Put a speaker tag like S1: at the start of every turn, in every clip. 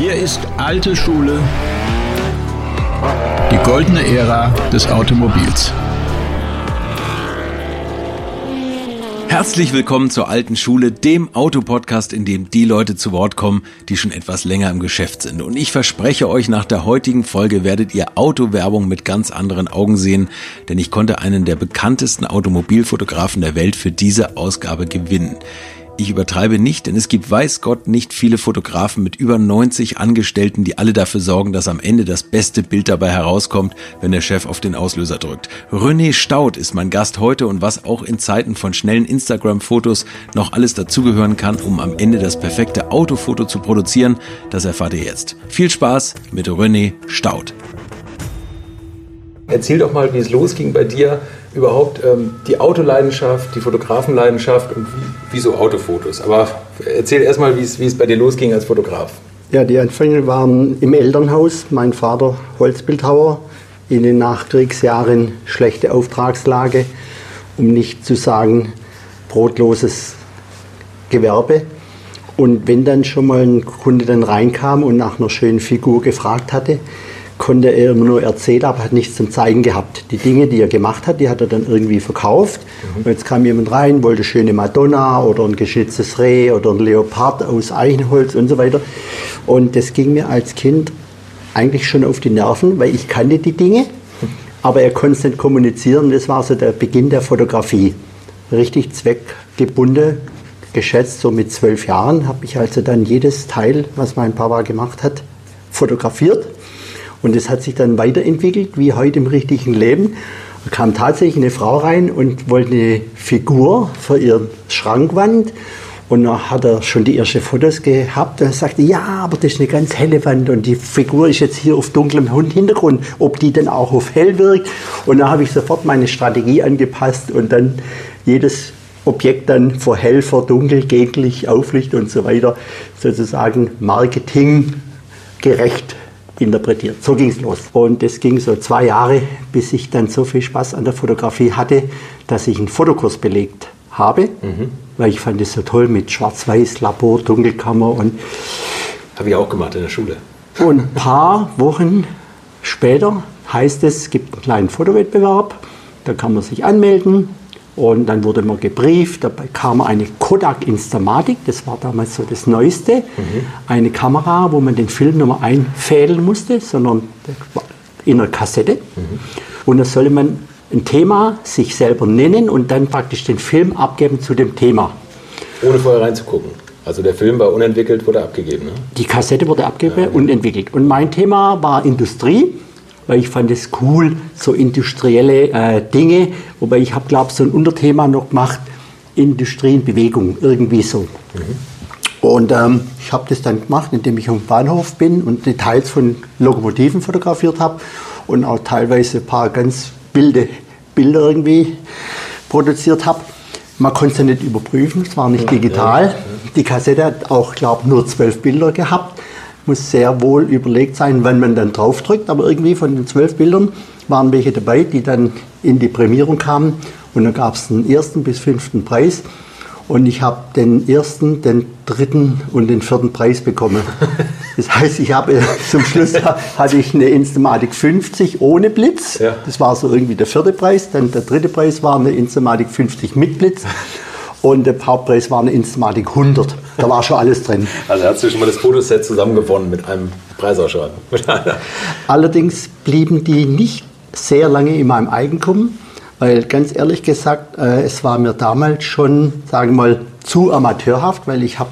S1: Hier ist alte Schule, die goldene Ära des Automobils.
S2: Herzlich willkommen zur alten Schule, dem Autopodcast, in dem die Leute zu Wort kommen, die schon etwas länger im Geschäft sind. Und ich verspreche euch, nach der heutigen Folge werdet ihr Autowerbung mit ganz anderen Augen sehen, denn ich konnte einen der bekanntesten Automobilfotografen der Welt für diese Ausgabe gewinnen. Ich übertreibe nicht, denn es gibt weiß Gott nicht viele Fotografen mit über 90 Angestellten, die alle dafür sorgen, dass am Ende das beste Bild dabei herauskommt, wenn der Chef auf den Auslöser drückt. René Staud ist mein Gast heute und was auch in Zeiten von schnellen Instagram-Fotos noch alles dazugehören kann, um am Ende das perfekte Autofoto zu produzieren, das erfahrt ihr jetzt. Viel Spaß mit René Staud.
S3: Erzähl doch mal, wie es losging bei dir, überhaupt ähm, die Autoleidenschaft, die Fotografenleidenschaft und wie, wieso Autofotos. Aber erzähl erstmal, wie es bei dir losging als Fotograf.
S4: Ja, die Anfänge waren im Elternhaus. Mein Vater Holzbildhauer, in den Nachkriegsjahren schlechte Auftragslage, um nicht zu sagen brotloses Gewerbe. Und wenn dann schon mal ein Kunde dann reinkam und nach einer schönen Figur gefragt hatte, konnte er immer nur erzählen, aber hat nichts zum Zeigen gehabt. Die Dinge, die er gemacht hat, die hat er dann irgendwie verkauft. Mhm. Und jetzt kam jemand rein, wollte schöne Madonna oder ein geschnitztes Reh oder ein Leopard aus Eichenholz und so weiter. Und das ging mir als Kind eigentlich schon auf die Nerven, weil ich kannte die Dinge, aber er konnte es nicht kommunizieren. Das war so der Beginn der Fotografie. Richtig zweckgebunden, geschätzt, so mit zwölf Jahren habe ich also dann jedes Teil, was mein Papa gemacht hat, fotografiert und es hat sich dann weiterentwickelt, wie heute im richtigen Leben. Da kam tatsächlich eine Frau rein und wollte eine Figur für ihre Schrankwand. Und dann hat er schon die ersten Fotos gehabt und sagte, ja, aber das ist eine ganz helle Wand und die Figur ist jetzt hier auf dunklem Hintergrund, ob die dann auch auf hell wirkt. Und dann habe ich sofort meine Strategie angepasst und dann jedes Objekt dann vor hell, vor dunkel, Gegenlicht, Auflicht und so weiter sozusagen marketinggerecht interpretiert. So ging es los. Und es ging so zwei Jahre, bis ich dann so viel Spaß an der Fotografie hatte, dass ich einen Fotokurs belegt habe, mhm. weil ich fand es so toll mit Schwarz-Weiß, Labor, Dunkelkammer und
S3: habe ich auch gemacht in der Schule.
S4: Und ein paar Wochen später heißt es, es gibt einen kleinen Fotowettbewerb, da kann man sich anmelden und dann wurde man gebrieft, dabei kam eine Kodak Instamatic, das war damals so das Neueste. Mhm. Eine Kamera, wo man den Film nicht mehr einfädeln musste, sondern in einer Kassette. Mhm. Und da solle man ein Thema sich selber nennen und dann praktisch den Film abgeben zu dem Thema.
S3: Ohne vorher reinzugucken. Also der Film war unentwickelt, wurde abgegeben. Ne?
S4: Die Kassette wurde abgegeben ja. und entwickelt. Und mein Thema war Industrie weil ich fand es cool, so industrielle äh, Dinge. Wobei ich habe, glaube ich, so ein Unterthema noch gemacht, Industrie in Bewegung, irgendwie so. Mhm. Und ähm, ich habe das dann gemacht, indem ich am Bahnhof bin und Details von Lokomotiven fotografiert habe und auch teilweise ein paar ganz wilde Bilder irgendwie produziert habe. Man konnte es ja nicht überprüfen, es war nicht digital. Die Kassette hat auch, glaube ich, nur zwölf Bilder gehabt muss sehr wohl überlegt sein, wann man dann draufdrückt. Aber irgendwie von den zwölf Bildern waren welche dabei, die dann in die Prämierung kamen. Und dann gab es den ersten bis fünften Preis. Und ich habe den ersten, den dritten und den vierten Preis bekommen. Das heißt, ich habe zum Schluss hatte ich eine Instamatic 50 ohne Blitz. Ja. Das war so irgendwie der vierte Preis. Dann der dritte Preis war eine Instamatic 50 mit Blitz. Und der Hauptpreis war eine Instamatic 100. Da war schon alles drin.
S3: Also hast du schon mal das Fotoset zusammen gewonnen mit einem Preisausschreiben.
S4: Allerdings blieben die nicht sehr lange in meinem Eigentum, weil ganz ehrlich gesagt, äh, es war mir damals schon, sagen wir mal, zu amateurhaft, weil ich habe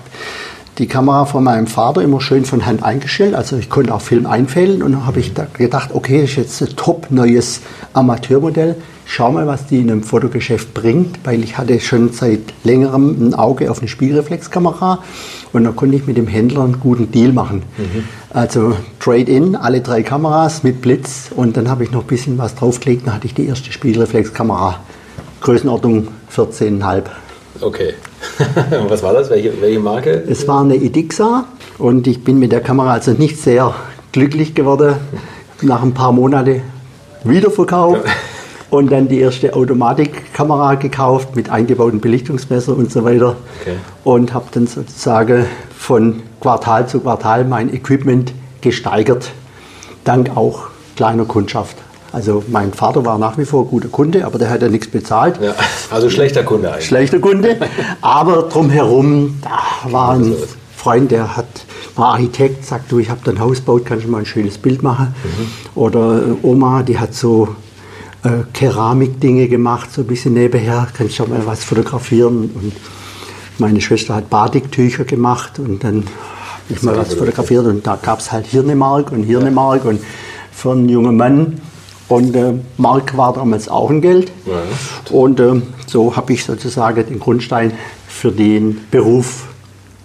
S4: die Kamera von meinem Vater immer schön von Hand eingestellt. Also ich konnte auch Film einfällen und dann habe ich gedacht, okay, das ist jetzt ein top neues Amateurmodell schau mal, was die in einem Fotogeschäft bringt, weil ich hatte schon seit längerem ein Auge auf eine Spiegelreflexkamera und da konnte ich mit dem Händler einen guten Deal machen. Mhm. Also Trade-in, alle drei Kameras mit Blitz und dann habe ich noch ein bisschen was draufgelegt, dann hatte ich die erste Spiegelreflexkamera, Größenordnung 14,5.
S3: Okay. was war das? Welche, welche Marke?
S4: Es war eine Edixa und ich bin mit der Kamera also nicht sehr glücklich geworden. Nach ein paar Monaten Wiederverkauf. und dann die erste Automatikkamera gekauft mit eingebautem Belichtungsmesser und so weiter.
S3: Okay.
S4: Und habe dann sozusagen von Quartal zu Quartal mein Equipment gesteigert, dank auch kleiner Kundschaft. Also mein Vater war nach wie vor guter Kunde, aber der hat ja nichts bezahlt.
S3: Ja, also schlechter Kunde eigentlich.
S4: Schlechter Kunde, aber drumherum, da war ein
S3: los?
S4: Freund, der hat, war Architekt, sagt du, ich habe ein Haus gebaut, kannst du mal ein schönes Bild machen? Oder äh, Oma, die hat so äh, Keramikdinge gemacht, so ein bisschen nebenher, kannst du auch mal was fotografieren? Und meine Schwester hat Batiktücher gemacht und dann habe ich mal was fotografiert und da gab es halt Hirnemark und Hirnemark und für einen jungen Mann. Und äh, Mark war damals auch ein Geld.
S3: Ja.
S4: Und äh, so habe ich sozusagen den Grundstein für den Beruf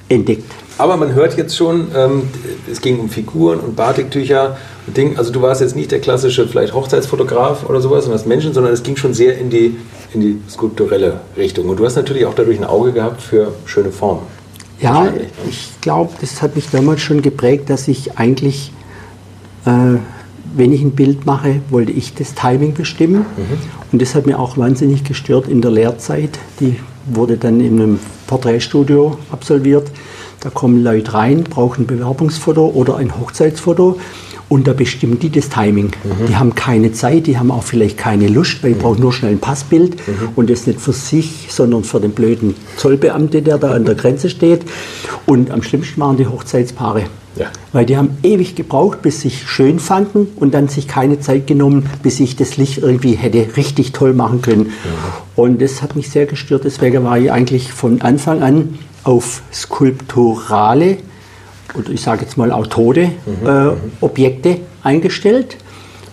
S4: entdeckt.
S3: Aber man hört jetzt schon, ähm, es ging um Figuren und Batiktücher Ding. Also du warst jetzt nicht der klassische vielleicht Hochzeitsfotograf oder sowas und hast Menschen, sondern es ging schon sehr in die, in die skulpturelle Richtung. Und du hast natürlich auch dadurch ein Auge gehabt für schöne Formen.
S4: Ja,
S3: ne?
S4: ich glaube, das hat mich damals schon geprägt, dass ich eigentlich, äh, wenn ich ein Bild mache, wollte ich das Timing bestimmen. Und das hat mir auch wahnsinnig gestört in der Lehrzeit. Die wurde dann in einem Porträtstudio absolviert. Da kommen Leute rein, brauchen ein Bewerbungsfoto oder ein Hochzeitsfoto. Und da bestimmen die das Timing. Die haben keine Zeit, die haben auch vielleicht keine Lust, weil die brauchen nur schnell ein Passbild und das nicht für sich, sondern für den blöden Zollbeamte, der da an der Grenze steht. Und am schlimmsten waren die Hochzeitspaare.
S3: Ja.
S4: Weil die haben ewig gebraucht, bis sie sich schön fanden und dann sich keine Zeit genommen, bis ich das Licht irgendwie hätte richtig toll machen können. Und das hat mich sehr gestört. Deswegen war ich eigentlich von Anfang an auf skulpturale oder ich sage jetzt mal auch tote äh, Objekte eingestellt.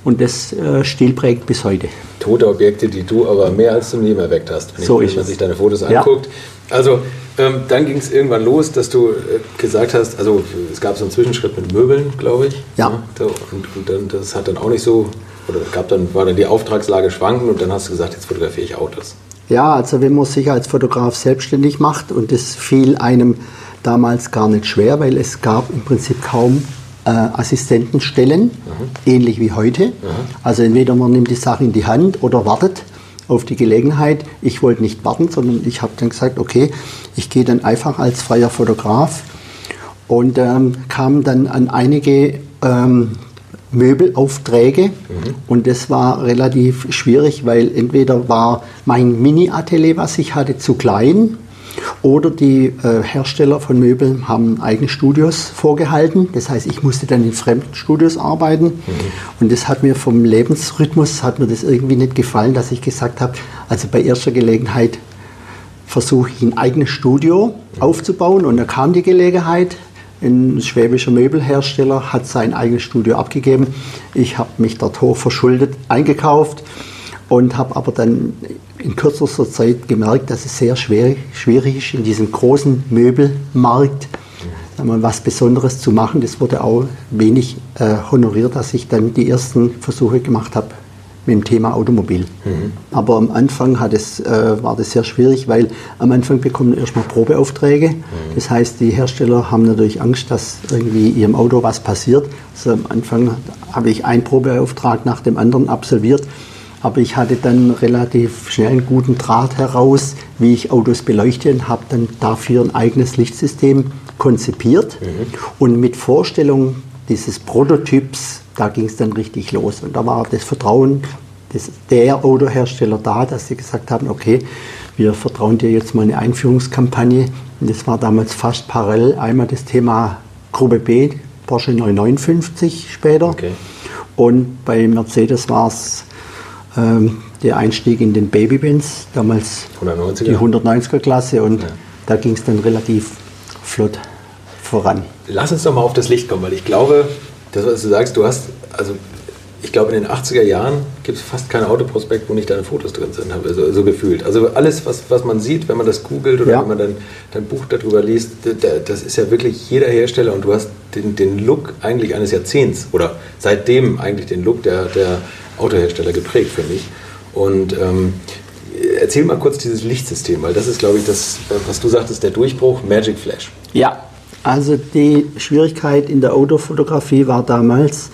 S4: Und das äh, Stil prägt bis heute.
S3: Tote Objekte, die du aber mehr als zum Leben erweckt hast, wenn,
S4: So
S3: ich, wenn man
S4: es.
S3: sich deine Fotos
S4: Ja.
S3: anguckt. Also ähm, dann ging es irgendwann los, dass du äh, gesagt hast, also es gab so einen Zwischenschritt mit Möbeln, glaube ich.
S4: Ja.
S3: So, und, und dann, das hat dann auch nicht so, oder gab dann, war dann die Auftragslage schwankend und dann hast du gesagt, jetzt fotografiere ich Autos.
S4: Ja, also wenn man sich als Fotograf selbstständig macht und das fiel einem damals gar nicht schwer, weil es gab im Prinzip kaum äh, Assistentenstellen, ähnlich wie heute. Also entweder man nimmt die Sache in die Hand oder wartet auf die Gelegenheit. Ich wollte nicht warten, sondern ich habe dann gesagt, okay, ich gehe dann einfach als freier Fotograf und ähm, kam dann an einige ähm, Möbelaufträge und das war relativ schwierig, weil entweder war mein Mini-Atelier, was ich hatte, zu klein oder die äh, Hersteller von Möbeln haben eigene Studios vorgehalten. Das heißt, ich musste dann in fremden Studios arbeiten und das hat mir vom Lebensrhythmus hat mir das irgendwie nicht gefallen, dass ich gesagt habe, also bei erster Gelegenheit versuche ich ein eigenes Studio aufzubauen und da kam die Gelegenheit. Ein schwäbischer Möbelhersteller hat sein eigenes Studio abgegeben. Ich habe mich dort hoch verschuldet eingekauft und habe aber dann in kürzester Zeit gemerkt, dass es sehr schwer, schwierig ist, in diesem großen Möbelmarkt wir, mal, was Besonderes zu machen. Das wurde auch wenig äh, honoriert, dass ich dann die ersten Versuche gemacht habe mit dem Thema Automobil. Aber am Anfang es, äh, war das sehr schwierig, weil am Anfang bekommen wir erstmal Probeaufträge. Das heißt, die Hersteller haben natürlich Angst, dass irgendwie ihrem Auto was passiert. Also am Anfang habe ich einen Probeauftrag nach dem anderen absolviert. Aber ich hatte dann relativ schnell einen guten Draht heraus, wie ich Autos beleuchte und habe dann dafür ein eigenes Lichtsystem konzipiert. Und mit Vorstellung dieses Prototyps, da ging es dann richtig los. Und da war das Vertrauen des, der Autohersteller da, dass sie gesagt haben, okay, wir vertrauen dir jetzt mal eine Einführungskampagne. Und das war damals fast parallel einmal das Thema Gruppe B, Porsche 959 später.
S3: Okay.
S4: Und bei Mercedes war es ähm, der Einstieg in den Babybins, damals
S3: 190er.
S4: die 190er Klasse und da ging es dann relativ flott voran.
S3: Lass uns doch mal auf das Licht kommen, weil ich glaube, das, was du sagst, du hast, also ich glaube, in den 80er Jahren gibt es fast kein Autoprospekt, wo nicht deine Fotos drin sind, habe so, so gefühlt. Also alles, was, was man sieht, wenn man das googelt oder
S4: Ja.
S3: wenn man dann dein Buch darüber liest, das ist ja wirklich jeder Hersteller und du hast den, den Look eigentlich eines Jahrzehnts oder seitdem eigentlich den Look der, der Autohersteller geprägt, finde ich. Und ähm, erzähl mal kurz dieses Lichtsystem, weil das ist, glaube ich, das, was du sagtest, der Durchbruch, Magic Flash.
S4: Ja, also die Schwierigkeit in der Autofotografie war damals,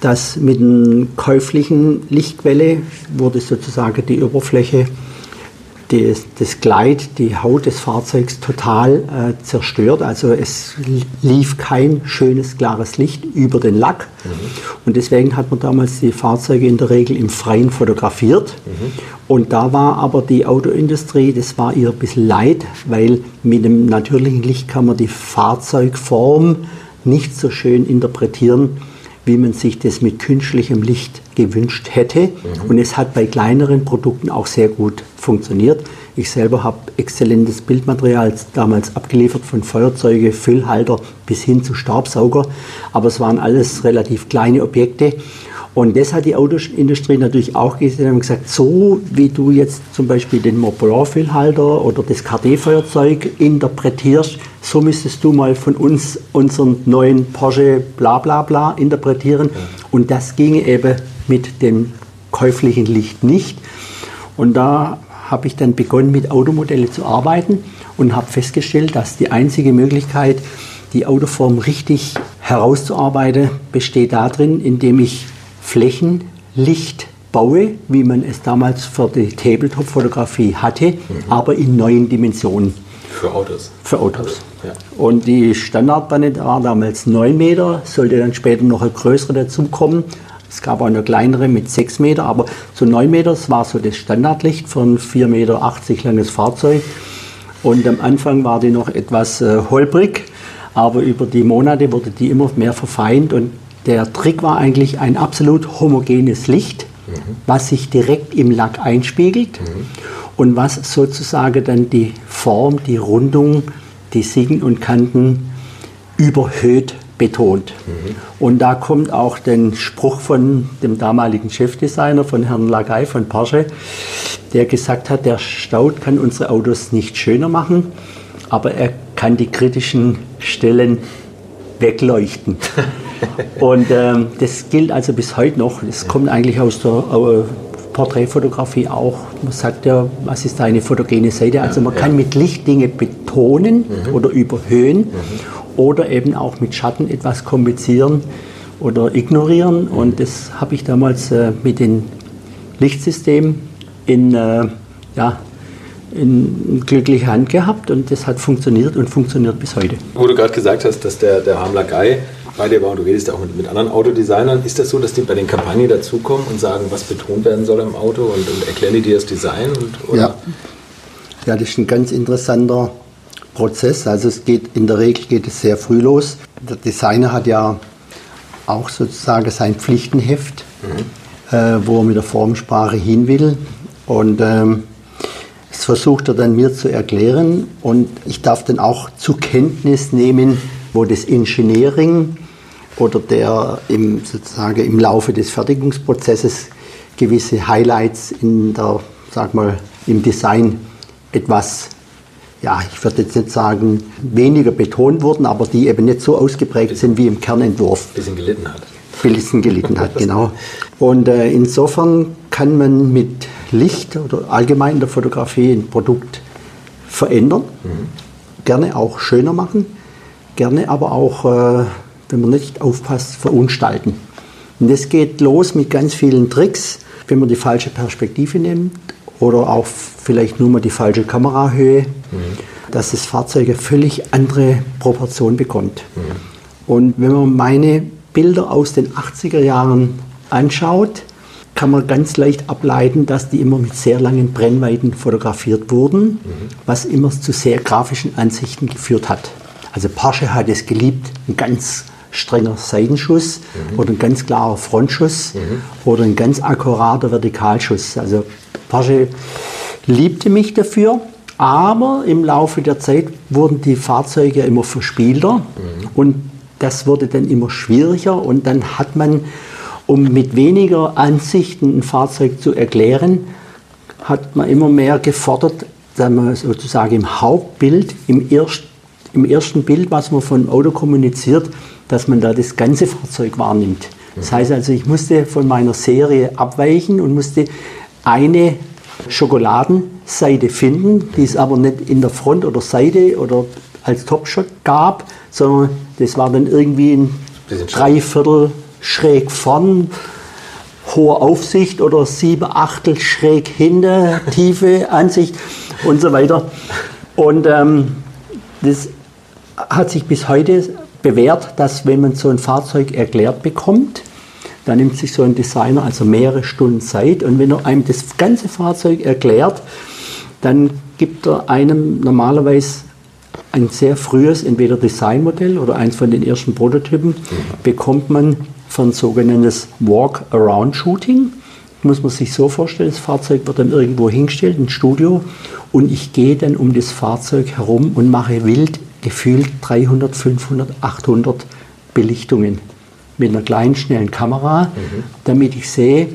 S4: dass mit einer käuflichen Lichtquelle wurde sozusagen die Oberfläche das, das Gleit, die Haut des Fahrzeugs total äh, zerstört. Also es lief kein schönes, klares Licht über den Lack. Mhm. Und deswegen hat man damals die Fahrzeuge in der Regel im Freien fotografiert. Mhm. Und da war aber die Autoindustrie, das war ihr ein bisschen leid, weil mit dem natürlichen Licht kann man die Fahrzeugform nicht so schön interpretieren wie man sich das mit künstlichem Licht gewünscht hätte. Mhm. Und es hat bei kleineren Produkten auch sehr gut funktioniert. Ich selber habe exzellentes Bildmaterial damals abgeliefert, von Feuerzeuge, Füllhalter bis hin zu Staubsauger. Aber es waren alles relativ kleine Objekte. Und das hat die Autoindustrie natürlich auch gesehen und gesagt, so wie du jetzt zum Beispiel den Montblanc-Füllhalter oder das KD-Feuerzeug interpretierst, so müsstest du mal von uns unseren neuen Porsche bla bla bla interpretieren. Und das ginge eben mit dem käuflichen Licht nicht. Und da habe ich dann begonnen, mit Automodellen zu arbeiten und habe festgestellt, dass die einzige Möglichkeit, die Autoform richtig herauszuarbeiten, besteht darin, indem ich Flächenlicht baue, wie man es damals für die Tabletop-Fotografie hatte, mhm. aber in neuen Dimensionen.
S3: Für Autos.
S4: Für Autos. Ja. Und die Standardbanne war damals 9 Meter, sollte dann später noch eine größere dazukommen. Es gab auch eine kleinere mit 6 Meter, aber so 9 Meter, war so das Standardlicht von 4,80 Meter langes Fahrzeug. Und am Anfang war die noch etwas äh, holprig, aber über die Monate wurde die immer mehr verfeint und der Trick war eigentlich ein absolut homogenes Licht, mhm. was sich direkt im Lack einspiegelt mhm. und was sozusagen dann die Form, die Rundung, die Siegen und Kanten überhöht betont. Mhm. Und da kommt auch der Spruch von dem damaligen Chefdesigner, von Herrn Lagay von Porsche, der gesagt hat, der Staud kann unsere Autos nicht schöner machen, aber er kann die kritischen Stellen wegleuchten. Und ähm, das gilt also bis heute noch. Das kommt eigentlich aus der äh, Porträtfotografie auch. Man sagt ja, was ist da eine fotogene Seite? Also man kann mit Licht Dinge betonen mhm. oder überhöhen mhm. oder eben auch mit Schatten etwas komplizieren oder ignorieren. Mhm. Und das habe ich damals äh, mit dem Lichtsystem in, äh, ja, in glückliche Hand gehabt und das hat funktioniert und funktioniert bis heute.
S3: Wo du gerade gesagt hast, dass der, der Hamler Guy bei dir war und du redest ja auch mit, mit anderen Autodesignern, ist das so, dass die bei den Kampagnen dazukommen und sagen, was betont werden soll im Auto und, und erklären die dir das Design? Und,
S4: ja. ja, das ist ein ganz interessanter Prozess. Also es geht in der Regel geht es sehr früh los. Der Designer hat ja auch sozusagen sein Pflichtenheft, mhm. äh, wo er mit der Formsprache hin will. Und ähm, das versucht er dann mir zu erklären und ich darf dann auch zur Kenntnis nehmen, wo das Engineering oder der im, sozusagen im Laufe des Fertigungsprozesses gewisse Highlights in der, sag mal, im Design etwas, ja, ich würde jetzt nicht sagen, weniger betont wurden, aber die eben nicht so ausgeprägt sind wie im Kernentwurf.
S3: Ein bisschen gelitten hat.
S4: Ein bisschen gelitten hat, genau. Und äh, insofern kann man mit Licht oder allgemein in der Fotografie ein Produkt verändern, mhm. gerne auch schöner machen, gerne aber auch äh, wenn man nicht aufpasst, verunstalten. Und das geht los mit ganz vielen Tricks, wenn man die falsche Perspektive nimmt oder auch vielleicht nur mal die falsche Kamerahöhe, mhm. dass das Fahrzeug eine völlig andere Proportion bekommt. Mhm. Und wenn man meine Bilder aus den 80er Jahren anschaut, kann man ganz leicht ableiten, dass die immer mit sehr langen Brennweiten fotografiert wurden, mhm. was immer zu sehr grafischen Ansichten geführt hat. Also Porsche hat es geliebt, ein ganz strenger Seitenschuss mhm. oder ein ganz klarer Frontschuss mhm. oder ein ganz akkurater Vertikalschuss. Also Porsche liebte mich dafür, aber im Laufe der Zeit wurden die Fahrzeuge immer verspielter mhm. und das wurde dann immer schwieriger und dann hat man, um mit weniger Ansichten ein Fahrzeug zu erklären, hat man immer mehr gefordert, dass man sozusagen im Hauptbild, im, erst, im ersten Bild, was man von Auto kommuniziert, dass man da das ganze Fahrzeug wahrnimmt. Das heißt also, ich musste von meiner Serie abweichen und musste eine Schokoladenseite finden, die es aber nicht in der Front oder Seite oder als Topshot gab, sondern das war dann irgendwie ein Dreiviertel schräg vorn, hohe Aufsicht oder sieben Achtel schräg hinter, tiefe Ansicht und so weiter. Und ähm, das hat sich bis heute bewährt, dass wenn man so ein Fahrzeug erklärt bekommt, dann nimmt sich so ein Designer also mehrere Stunden Zeit und wenn er einem das ganze Fahrzeug erklärt, dann gibt er einem normalerweise ein sehr frühes, entweder Designmodell oder eins von den ersten Prototypen, bekommt man für ein sogenanntes Walk-Around-Shooting. Muss man sich so vorstellen, das Fahrzeug wird dann irgendwo hingestellt, ein Studio, und ich gehe dann um das Fahrzeug herum und mache wild gefühlt 300, 500, 800 Belichtungen mit einer kleinen, schnellen Kamera, mhm. damit ich sehe,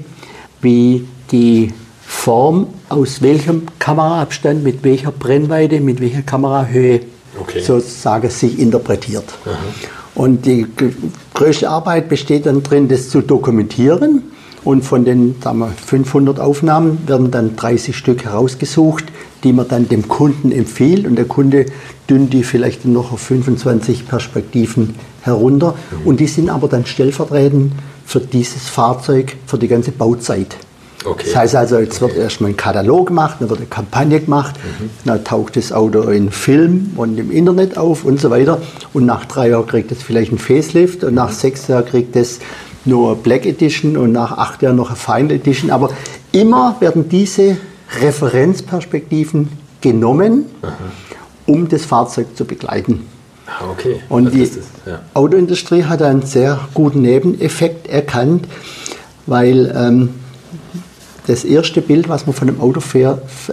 S4: wie die Form aus welchem Kameraabstand, mit welcher Brennweite, mit welcher Kamerahöhe okay. sozusagen sich interpretiert. Aha. Und die größte Arbeit besteht dann drin, das zu dokumentieren. Und von den sagen wir, 500 Aufnahmen werden dann 30 Stück herausgesucht, die man dann dem Kunden empfiehlt. Und der Kunde dünnt die vielleicht noch auf 25 Perspektiven herunter. Mhm. Und die sind aber dann stellvertretend für dieses Fahrzeug, für die ganze Bauzeit. Okay. Das heißt also, jetzt wird erstmal ein Katalog gemacht, dann wird eine Kampagne gemacht, mhm. dann taucht das Auto in Film und im Internet auf und so weiter. Und nach drei Jahren kriegt es vielleicht ein Facelift und nach sechs Jahren kriegt es nur Black Edition und nach acht Jahren noch eine Fine Edition. Aber immer werden diese Referenzperspektiven genommen, Aha. um das Fahrzeug zu begleiten.
S3: Ah, okay.
S4: Und Was die ja. Autoindustrie hat einen sehr guten Nebeneffekt erkannt, weil ähm, das erste Bild, was man von einem Auto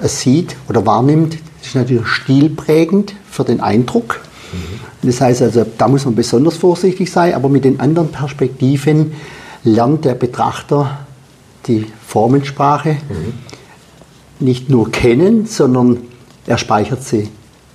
S4: sieht oder wahrnimmt, ist natürlich stilprägend für den Eindruck. Das heißt also, da muss man besonders vorsichtig sein, aber mit den anderen Perspektiven lernt der Betrachter die Formensprache mhm. nicht nur kennen, sondern er speichert sie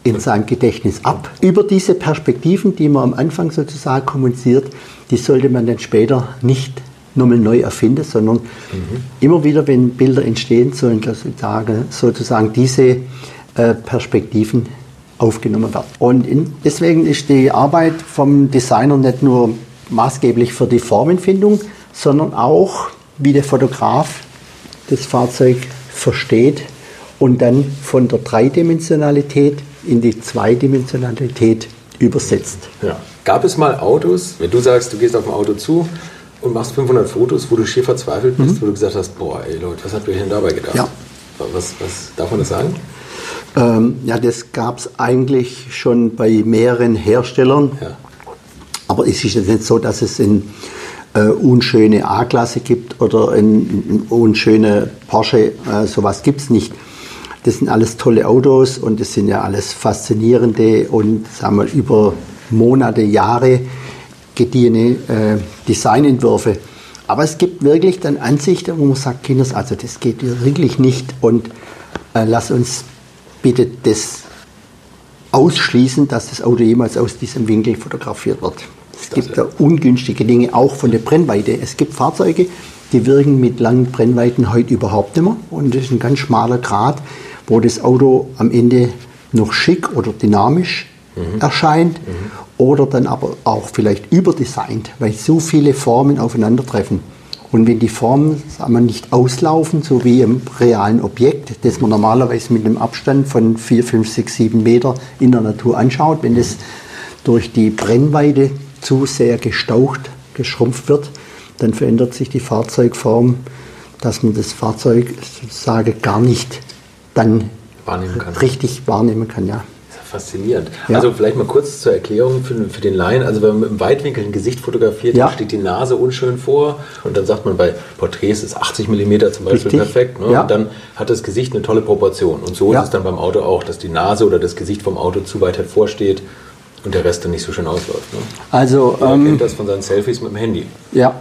S4: in seinem Gedächtnis ab. Über diese Perspektiven, die man am Anfang sozusagen kommuniziert, die sollte man dann später nicht nochmal neu erfinden, sondern mhm. immer wieder, wenn Bilder entstehen, sollen sozusagen, sozusagen diese äh, Perspektiven aufgenommen werden. Und in, deswegen ist die Arbeit vom Designer nicht nur maßgeblich für die Formenfindung, sondern auch, wie der Fotograf das Fahrzeug versteht und dann von der Dreidimensionalität in die Zweidimensionalität übersetzt.
S3: Ja. Gab es mal Autos, wenn du sagst, du gehst auf ein Auto zu und machst 500 Fotos, wo du schier verzweifelt bist, mhm. wo du gesagt hast, boah, ey Leute, was habt ihr denn dabei gedacht?
S4: Ja.
S3: Was, was darf man das sagen?
S4: Ähm, ja, das gab es eigentlich schon bei mehreren Herstellern. Ja. Aber es ist jetzt nicht so, dass es in äh, unschöne A-Klasse gibt oder in, in unschöne Porsche. Äh, sowas gibt es nicht. Das sind alles tolle Autos und das sind ja alles faszinierende und sagen wir, über Monate, Jahre gediehene äh, Designentwürfe. Aber es gibt wirklich dann Ansichten, wo man sagt, Kinders, also das geht wirklich nicht und äh, lass uns bitte das ausschließen, dass das Auto jemals aus diesem Winkel fotografiert wird. Es gibt da ungünstige Dinge, auch von der Brennweite. Es gibt Fahrzeuge, die wirken mit langen Brennweiten heute überhaupt nicht mehr. Und das ist ein ganz schmaler Grad, wo das Auto am Ende noch schick oder dynamisch mhm. erscheint mhm. oder dann aber auch vielleicht überdesignt, weil so viele Formen aufeinandertreffen. Und wenn die Formen sagen wir, nicht auslaufen, so wie im realen Objekt, das man normalerweise mit einem Abstand von 4, 5, 6, 7 Meter in der Natur anschaut, wenn es durch die Brennweite zu sehr gestaucht, geschrumpft wird, dann verändert sich die Fahrzeugform, dass man das Fahrzeug sozusagen gar nicht dann wahrnehmen richtig wahrnehmen kann. Ja
S3: faszinierend. Ja. Also vielleicht mal kurz zur Erklärung für, für, den Laien. Also wenn man mit einem Weitwinkel ein Gesicht fotografiert, ja. dann steht die Nase unschön vor und dann sagt man bei Porträts ist 80 mm zum Beispiel Richtig. perfekt. Ne? Ja. Und dann hat das Gesicht eine tolle Proportion. Und so ist es dann beim Auto auch, dass die Nase oder das Gesicht vom Auto zu weit hervorsteht und der Rest dann nicht so schön ausläuft. Ne?
S4: Also,
S3: Man ähm, kennt das von seinen Selfies mit dem Handy.
S4: Ja,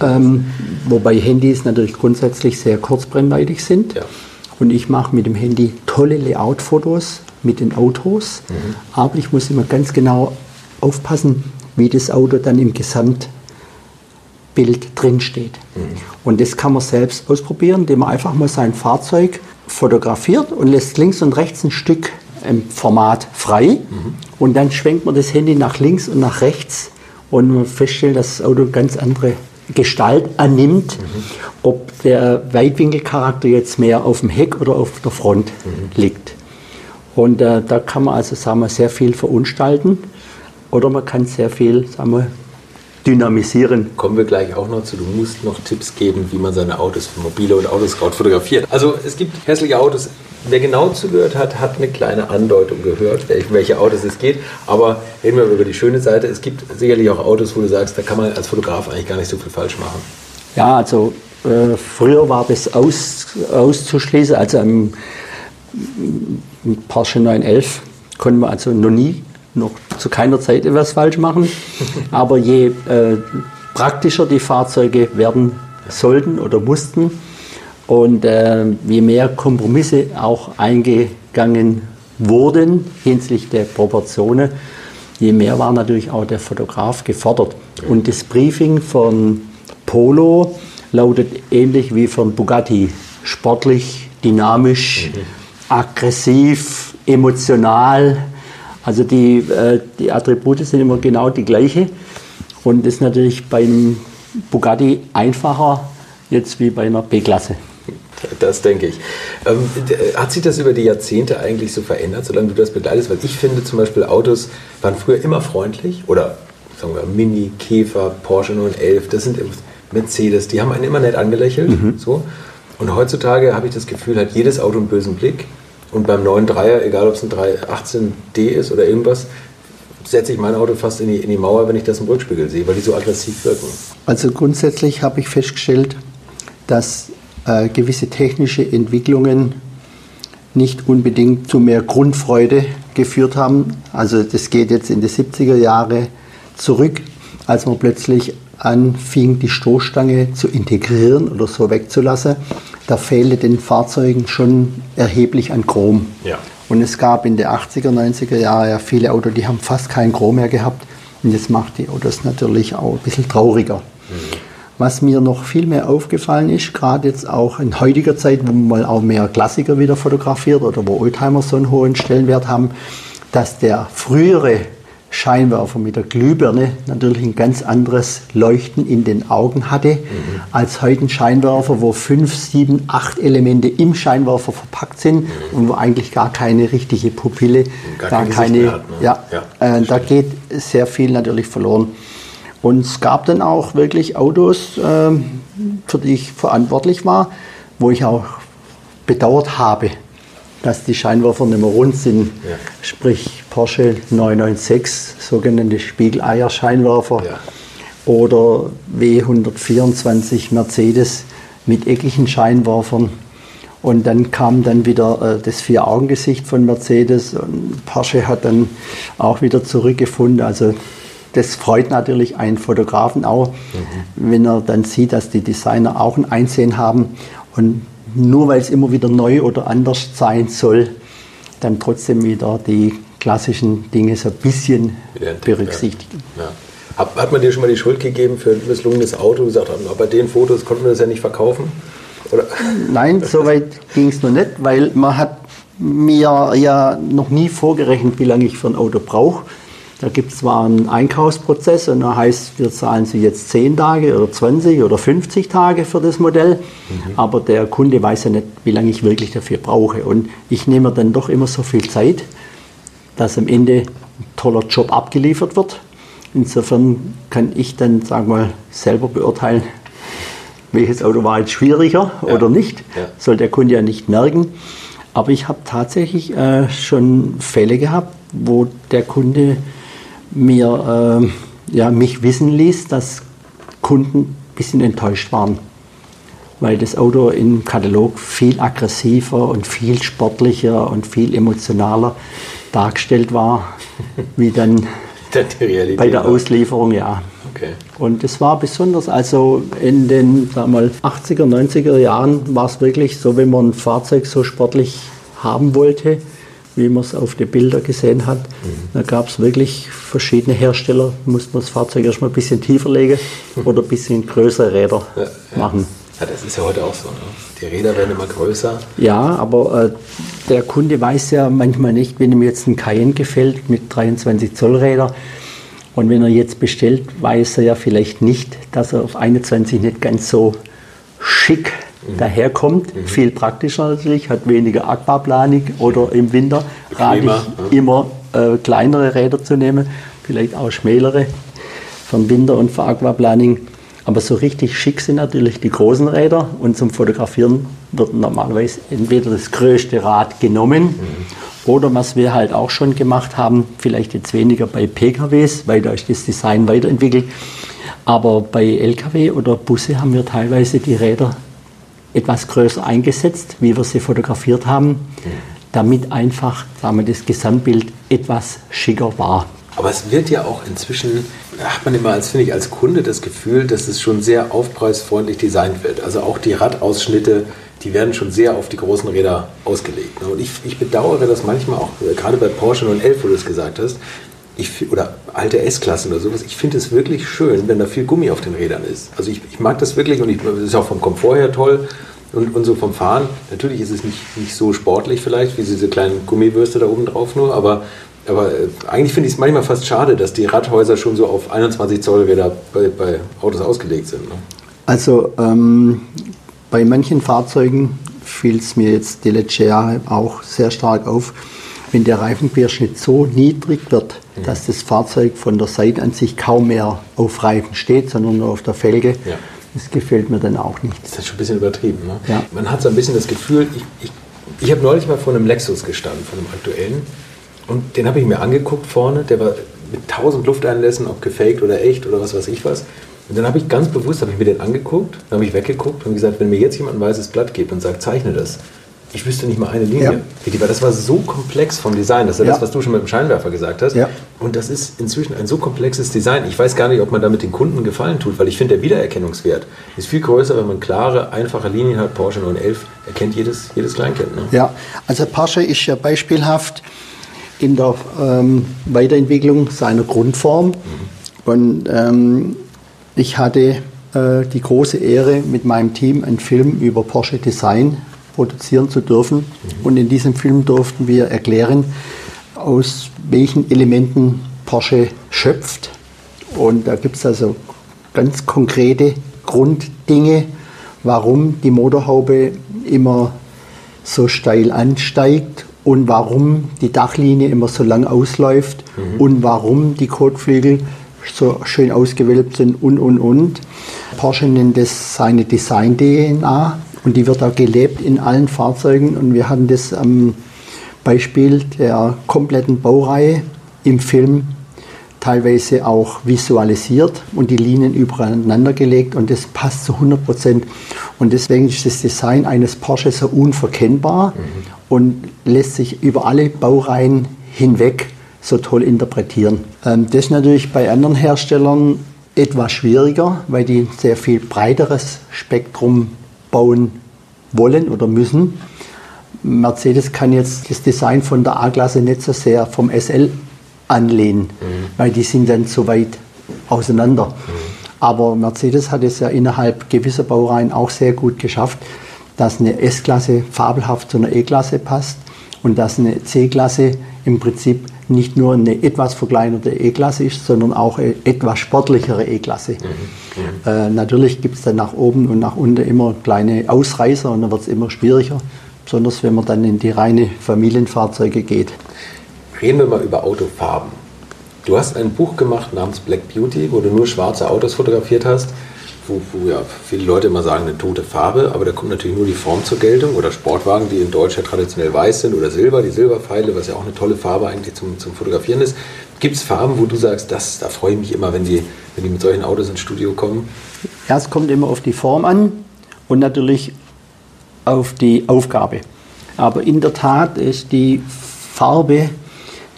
S4: ähm, wobei Handys natürlich grundsätzlich sehr kurzbrennweitig sind. Ja. Und ich mache mit dem Handy tolle Layout-Fotos mit den Autos. Mhm. Aber ich muss immer ganz genau aufpassen, wie das Auto dann im Gesamtbild drin steht. Mhm. Und das kann man selbst ausprobieren, indem man einfach mal sein Fahrzeug fotografiert und lässt links und rechts ein Stück im Format frei. Mhm. Und dann schwenkt man das Handy nach links und nach rechts und man feststellt, dass das Auto ganz andere Gestalt annimmt, ob der Weitwinkelcharakter jetzt mehr auf dem Heck oder auf der Front liegt. Und äh, da kann man also sagen wir, sehr viel verunstalten oder man kann sehr viel sagen wir, dynamisieren.
S3: Kommen wir gleich auch noch zu. Du musst noch Tipps geben, wie man seine Autos mobile und Autoscout fotografiert. Also es gibt hässliche Autos. Wer genau zugehört hat, hat eine kleine Andeutung gehört, welche- welche Autos es geht. Aber reden wir über die schöne Seite. Es gibt sicherlich auch Autos, wo du sagst, da kann man als Fotograf eigentlich gar nicht so viel falsch machen.
S4: Ja, also äh, früher war das aus, auszuschließen. Also am im Porsche 911 konnten wir also noch nie, noch zu keiner Zeit etwas falsch machen. Aber je äh, praktischer die Fahrzeuge werden sollten oder mussten und äh, je mehr Kompromisse auch eingegangen wurden hinsichtlich der Proportionen, je mehr war natürlich auch der Fotograf gefordert. Und das Briefing von Polo lautet ähnlich wie von Bugatti. Sportlich, dynamisch, aggressiv, emotional. Also die, äh, die Attribute sind immer genau die gleiche. Und das ist natürlich beim Bugatti einfacher jetzt wie bei einer B-Klasse.
S3: Das denke ich. Ähm, hat sich das über die Jahrzehnte eigentlich so verändert, solange du das begleitest? Weil ich finde zum Beispiel, Autos waren früher immer freundlich oder sagen wir Mini, Käfer, Porsche 911, das sind Mercedes, die haben einen immer nett angelächelt. So. Und heutzutage habe ich das Gefühl, hat jedes Auto einen bösen Blick. Und beim neuen Dreier, egal ob es ein 318D ist oder irgendwas, setze ich mein Auto fast in die, in die Mauer, wenn ich das im Rückspiegel sehe, weil die so aggressiv wirken.
S4: Also grundsätzlich habe ich festgestellt, dass äh, gewisse technische Entwicklungen nicht unbedingt zu mehr Grundfreude geführt haben. Also das geht jetzt in die 70er Jahre zurück, als man plötzlich anfing, die Stoßstange zu integrieren oder so wegzulassen. Da fehlte den Fahrzeugen schon erheblich an Chrom.
S3: Ja.
S4: Und es gab in den 80er, 90er Jahren ja viele Autos, die haben fast kein Chrom mehr gehabt. Und das macht die Autos natürlich auch ein bisschen trauriger. Was mir noch viel mehr aufgefallen ist, gerade jetzt auch in heutiger Zeit, wo man mal auch mehr Klassiker wieder fotografiert oder wo Oldtimer so einen hohen Stellenwert haben, dass der frühere Scheinwerfer mit der Glühbirne natürlich ein ganz anderes Leuchten in den Augen hatte, als heute ein Scheinwerfer, wo fünf, sieben, acht Elemente im Scheinwerfer verpackt sind und wo eigentlich gar keine richtige Pupille,
S3: Gar
S4: gar keine,
S3: hat, ne?
S4: ja,
S3: Ja,
S4: äh, da geht sehr viel natürlich verloren. Und es gab dann auch wirklich Autos, ähm, für die ich verantwortlich war, wo ich auch bedauert habe, dass die Scheinwerfer nicht mehr rund sind.
S3: Ja.
S4: Sprich Porsche 996, sogenannte Spiegeleier-Scheinwerfer.
S3: Ja.
S4: Oder W124 Mercedes mit eckigen Scheinwerfern. Und dann kam dann wieder äh, das Vier-Augen-Gesicht von Mercedes und Porsche hat dann auch wieder zurückgefunden. Also das freut natürlich einen Fotografen auch, wenn er dann sieht, dass die Designer auch ein Einsehen haben und nur weil es immer wieder neu oder anders sein soll, dann trotzdem wieder die klassischen Dinge so ein bisschen berücksichtigen.
S3: Ja. Hat, hat man dir schon mal die Schuld gegeben für ein misslungenes Auto? Gesagt haben, bei den Fotos konnten wir das ja nicht verkaufen? Oder?
S4: Nein, so weit ging es noch nicht, weil man hat mir ja noch nie vorgerechnet, wie lange ich für ein Auto brauche. Da gibt es zwar einen Einkaufsprozess und da heißt, wir zahlen Sie jetzt 10 Tage oder 20 oder 50 Tage für das Modell, aber der Kunde weiß ja nicht, wie lange ich wirklich dafür brauche. Und ich nehme dann doch immer so viel Zeit, dass am Ende ein toller Job abgeliefert wird. Insofern kann ich dann, sagen wir mal, selber beurteilen, welches Auto war jetzt schwieriger
S3: Ja.
S4: oder nicht.
S3: Ja.
S4: Soll der Kunde ja nicht merken. Aber ich habe tatsächlich äh, schon Fälle gehabt, wo der Kunde mir, äh, ja, mich wissen ließ, dass Kunden ein bisschen enttäuscht waren. Weil das Auto im Katalog viel aggressiver und viel sportlicher und viel emotionaler dargestellt war, wie dann bei der. Auslieferung, ja.
S3: Okay.
S4: Und es war besonders, also in den sagen mal, 80er, 90er Jahren war es wirklich so, wenn man ein Fahrzeug so sportlich haben wollte, wie man es auf den Bildern gesehen hat, da gab es wirklich verschiedene Hersteller, musste man das Fahrzeug erstmal ein bisschen tiefer legen oder ein bisschen größere Räder
S3: Ja, ja.
S4: machen.
S3: Ja, das ist ja heute auch so. Ne? Die Räder werden immer größer.
S4: Ja, aber äh, der Kunde weiß ja manchmal nicht, wenn ihm jetzt ein Cayenne gefällt mit 23 Zoll Räder, Und wenn er jetzt bestellt, weiß er ja vielleicht nicht, dass er auf 21 nicht ganz so schick mhm. daherkommt. Mhm. Viel praktischer natürlich, hat weniger Aquaplanik oder im Winter rate ich immer äh, kleinere Räder zu nehmen, vielleicht auch schmälere vom Winter und für Aquaplaning. Aber so richtig schick sind natürlich die großen Räder und zum Fotografieren wird normalerweise entweder das größte Rad genommen mhm. oder was wir halt auch schon gemacht haben, vielleicht jetzt weniger bei PKWs, weil da ist das Design weiterentwickelt, aber bei LKW oder Busse haben wir teilweise die Räder etwas größer eingesetzt, wie wir sie fotografiert haben, damit einfach sagen das Gesamtbild etwas schicker war.
S3: Aber es wird ja auch inzwischen, hat man immer als, finde ich, als Kunde das Gefühl, dass es schon sehr aufpreisfreundlich designt wird. Also auch die Radausschnitte, die werden schon sehr auf die großen Räder ausgelegt. Und ich, ich bedauere das manchmal auch, gerade bei Porsche 911, wo du es gesagt hast, ich, oder alte S-Klassen oder sowas, ich finde es wirklich schön, wenn da viel Gummi auf den Rädern ist. Also ich, ich mag das wirklich und das ist auch vom Komfort her toll und, und so vom Fahren. Natürlich ist es nicht, nicht so sportlich vielleicht, wie diese kleinen Gummiwürste da oben drauf nur, aber aber äh, eigentlich finde ich es manchmal fast schade, dass die Radhäuser schon so auf 21 Zoll Räder bei, bei Autos ausgelegt sind. Ne?
S4: Also ähm, bei manchen Fahrzeugen fiel es mir jetzt die letzten Jahre auch sehr stark auf, wenn der Reifenquerschnitt so niedrig wird, mhm. dass das Fahrzeug von der Seite an sich kaum mehr auf Reifen steht, sondern nur auf der Felge. Ja. Das gefällt mir dann auch nicht.
S3: Das ist schon ein bisschen übertrieben. Ne? Ja. Man hat so ein bisschen das Gefühl, ich, ich, ich habe neulich mal vor einem Lexus gestanden, von einem aktuellen. Und den habe ich mir angeguckt vorne, der war mit tausend Lufteinlässen, ob gefaked oder echt oder was weiß ich was. Und dann habe ich ganz bewusst, habe ich mir den angeguckt, dann habe ich weggeguckt und gesagt, wenn mir jetzt jemand ein weißes Blatt gibt und sagt, zeichne das, ich wüsste nicht mal eine Linie. Ja. Das war so komplex vom Design. Das ist ja. das, was du schon mit dem Scheinwerfer gesagt hast. Ja. Und das ist inzwischen ein so komplexes Design. Ich weiß gar nicht, ob man damit den Kunden Gefallen tut, weil ich finde, der Wiedererkennungswert ist viel größer, wenn man klare, einfache Linien hat. Porsche 911 erkennt jedes, jedes Kleinkind. Ne?
S4: Ja, also Porsche ist ja beispielhaft in der ähm, Weiterentwicklung seiner Grundform. Mhm. Und ähm, ich hatte äh, die große Ehre, mit meinem Team einen Film über Porsche Design produzieren zu dürfen. Und in diesem Film durften wir erklären, aus welchen Elementen Porsche schöpft. Und da gibt es also ganz konkrete Grunddinge, warum die Motorhaube immer so steil ansteigt und warum die Dachlinie immer so lang ausläuft mhm. und warum die Kotflügel so schön ausgewölbt sind und, und, und. Porsche nennt das seine Design-DNA und die wird auch gelebt in allen Fahrzeugen und wir hatten das am Beispiel der kompletten Baureihe im Film teilweise auch visualisiert und die Linien übereinander gelegt und das passt zu 100 Prozent. Und deswegen ist das Design eines Porsche so unverkennbar mhm. und lässt sich über alle Baureihen hinweg so toll interpretieren. Ähm, das ist natürlich bei anderen Herstellern etwas schwieriger, weil die ein sehr viel breiteres Spektrum bauen wollen oder müssen. Mercedes kann jetzt das Design von der A-Klasse nicht so sehr vom SL anlehnen, mhm. weil die sind dann so weit auseinander. Mhm. Aber Mercedes hat es ja innerhalb gewisser Baureihen auch sehr gut geschafft, dass eine S-Klasse fabelhaft zu einer E-Klasse passt und dass eine C-Klasse im Prinzip nicht nur eine etwas verkleinerte E-Klasse ist, sondern auch eine etwas sportlichere E-Klasse. Mhm. Mhm. Äh, natürlich gibt es dann nach oben und nach unten immer kleine Ausreißer und dann wird es immer schwieriger, besonders wenn man dann in die reine Familienfahrzeuge geht.
S3: Reden wir mal über Autofarben. Du hast ein Buch gemacht namens Black Beauty, wo du nur schwarze Autos fotografiert hast, wo, wo ja viele Leute immer sagen, eine tote Farbe, aber da kommt natürlich nur die Form zur Geltung oder Sportwagen, die in Deutsch ja traditionell weiß sind oder Silber, die Silberpfeile, was ja auch eine tolle Farbe eigentlich zum, zum Fotografieren ist. Gibt es Farben, wo du sagst, das, da freue ich mich immer, wenn die, wenn die mit solchen Autos ins Studio kommen?
S4: Ja, es kommt immer auf die Form an und natürlich auf die Aufgabe. Aber in der Tat ist die Farbe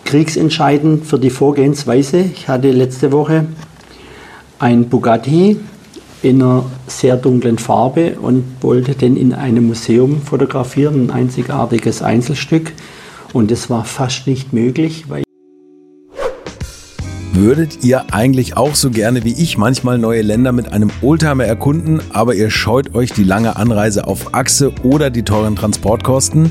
S4: kriegsentscheidend für die Vorgehensweise. Ich hatte letzte Woche ein Bugatti in einer sehr dunklen Farbe und wollte den in einem Museum fotografieren, ein einzigartiges Einzelstück. Und es war fast nicht möglich, weil
S2: Würdet ihr eigentlich auch so gerne wie ich manchmal neue Länder mit einem Oldtimer erkunden, aber ihr scheut euch die lange Anreise auf Achse oder die teuren Transportkosten?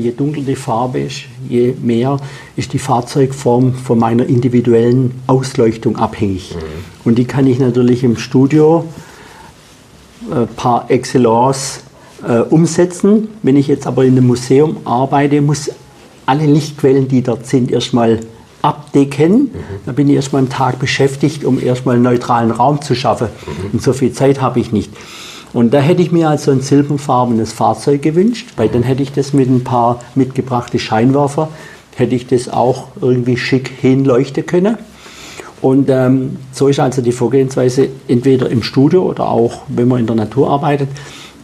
S4: Je dunkler die Farbe ist, je mehr ist die Fahrzeugform von meiner individuellen Ausleuchtung abhängig. Mhm. Und die kann ich natürlich im Studio äh, par excellence äh, umsetzen. Wenn ich jetzt aber in einem Museum arbeite, muss alle Lichtquellen, die dort sind, erstmal abdecken. Mhm. Da bin ich erstmal einen Tag beschäftigt, um erstmal einen neutralen Raum zu schaffen. Mhm. Und so viel Zeit habe ich nicht. Und da hätte ich mir also ein silberfarbenes Fahrzeug gewünscht, weil dann hätte ich das mit ein paar mitgebrachten Scheinwerfer, hätte ich das auch irgendwie schick hinleuchten können. Und ähm, so ist also die Vorgehensweise entweder im Studio oder auch, wenn man in der Natur arbeitet,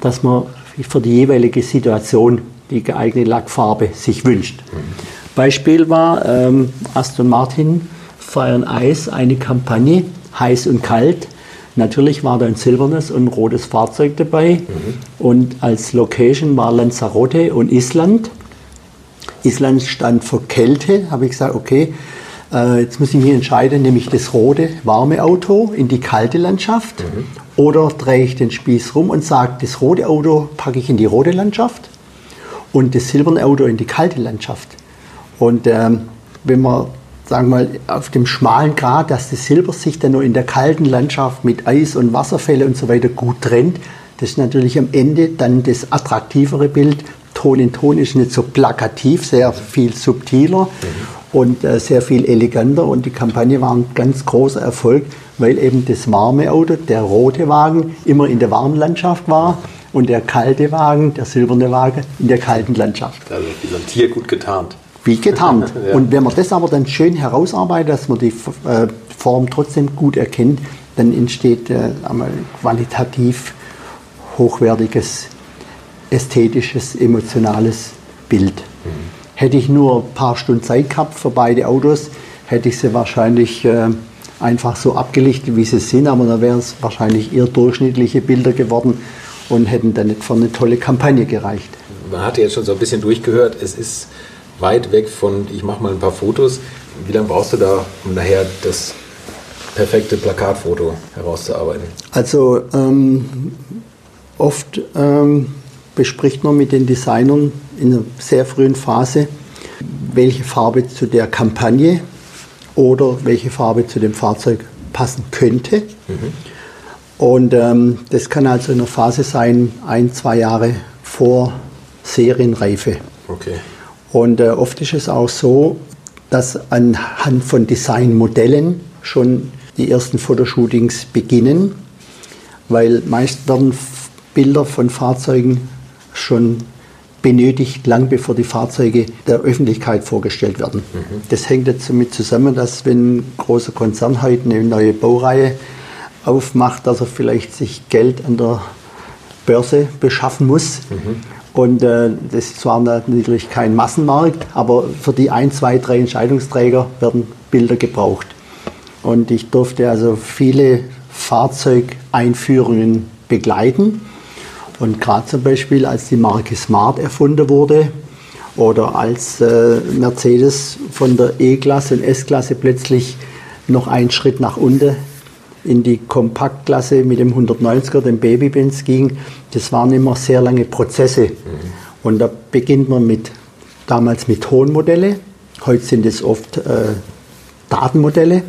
S4: dass man für die jeweilige Situation die geeignete Lackfarbe sich wünscht. Beispiel war ähm, Aston Martin and Ice, eine Kampagne, heiß und kalt, Natürlich war da ein silbernes und ein rotes Fahrzeug dabei. Mhm. Und als Location war Lanzarote und Island. Island stand für Kälte. Habe ich gesagt, okay, äh, jetzt muss ich mich entscheiden, nehme ich das rote, warme Auto in die kalte Landschaft mhm. oder drehe ich den Spieß rum und sage, das rote Auto packe ich in die rote Landschaft und das silberne Auto in die kalte Landschaft. Und ähm, wenn man sagen wir auf dem schmalen Grat, dass das Silber sich dann nur in der kalten Landschaft mit Eis und Wasserfälle und so weiter gut trennt. Das ist natürlich am Ende dann das attraktivere Bild. Ton in Ton ist nicht so plakativ, sehr viel subtiler mhm. und äh, sehr viel eleganter. Und die Kampagne war ein ganz großer Erfolg, weil eben das warme Auto, der rote Wagen, immer in der warmen Landschaft war und der kalte Wagen, der silberne Wagen, in der kalten Landschaft.
S5: Also wie so ein Tier gut getarnt
S4: wie getarnt. ja. Und wenn man das aber dann schön herausarbeitet, dass man die äh, Form trotzdem gut erkennt, dann entsteht äh, einmal qualitativ hochwertiges, ästhetisches, emotionales Bild. Mhm. Hätte ich nur ein paar Stunden Zeit gehabt für beide Autos, hätte ich sie wahrscheinlich äh, einfach so abgelichtet, wie sie sind, aber dann wären es wahrscheinlich eher durchschnittliche Bilder geworden und hätten dann nicht für eine tolle Kampagne gereicht.
S5: Man hatte jetzt schon so ein bisschen durchgehört, es ist weit weg von, ich mache mal ein paar Fotos. Wie lange brauchst du da, um nachher das perfekte Plakatfoto herauszuarbeiten?
S4: Also ähm, oft ähm, bespricht man mit den Designern in einer sehr frühen Phase, welche Farbe zu der Kampagne oder welche Farbe zu dem Fahrzeug passen könnte. Mhm. Und ähm, das kann also in einer Phase sein, ein, zwei Jahre vor Serienreife.
S5: Okay.
S4: Und äh, oft ist es auch so, dass anhand von Designmodellen schon die ersten Fotoshootings beginnen, weil meist werden Bilder von Fahrzeugen schon benötigt, lang bevor die Fahrzeuge der Öffentlichkeit vorgestellt werden. Mhm. Das hängt jetzt damit zusammen, dass wenn ein großer Konzern heute eine neue Baureihe aufmacht, dass er vielleicht sich Geld an der Börse beschaffen muss. Mhm. Und äh, das ist zwar natürlich kein Massenmarkt, aber für die ein, zwei, drei Entscheidungsträger werden Bilder gebraucht. Und ich durfte also viele Fahrzeugeinführungen begleiten. Und gerade zum Beispiel, als die Marke Smart erfunden wurde oder als äh, Mercedes von der E-Klasse und S-Klasse plötzlich noch einen Schritt nach unten in die Kompaktklasse mit dem 190er, dem Babybenz ging, das waren immer sehr lange Prozesse. Mhm. Und da beginnt man mit, damals mit Tonmodelle, heute sind es oft äh, Datenmodelle. Mhm.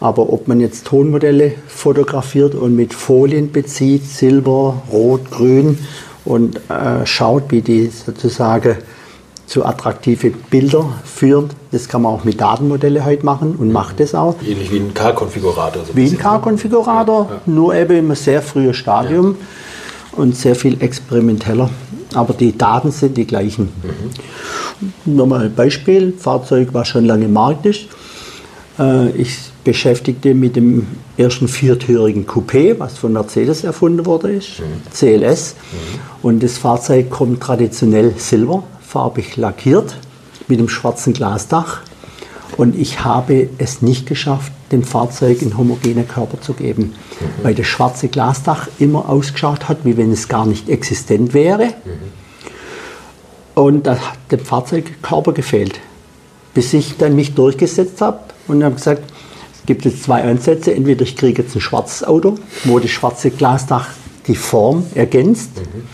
S4: Aber ob man jetzt Tonmodelle fotografiert und mit Folien bezieht, Silber, Rot, Grün und äh, schaut, wie die sozusagen zu attraktive Bilder führen. Das kann man auch mit Datenmodelle heute machen und macht das auch.
S3: Ähnlich wie ein K-Konfigurator.
S4: So wie ein K-Konfigurator, ja. nur eben im sehr frühen Stadium ja. und sehr viel experimenteller. Aber die Daten sind die gleichen. Mhm. Nochmal ein Beispiel: Fahrzeug, was schon lange im Markt ist. Äh, ich beschäftigte mit dem ersten viertürigen Coupé, was von Mercedes erfunden wurde, ist, mhm. CLS. Mhm. Und das Fahrzeug kommt traditionell silberfarbig lackiert mit einem schwarzen Glasdach. Und ich habe es nicht geschafft, dem Fahrzeug einen homogenen Körper zu geben, mhm. weil das schwarze Glasdach immer ausgeschaut hat, wie wenn es gar nicht existent wäre. Mhm. Und da hat dem Fahrzeug Körper gefehlt. Bis ich dann mich durchgesetzt habe und habe gesagt, gibt es zwei Ansätze. Entweder ich kriege jetzt ein schwarzes Auto, wo das schwarze Glasdach die Form ergänzt. Mhm.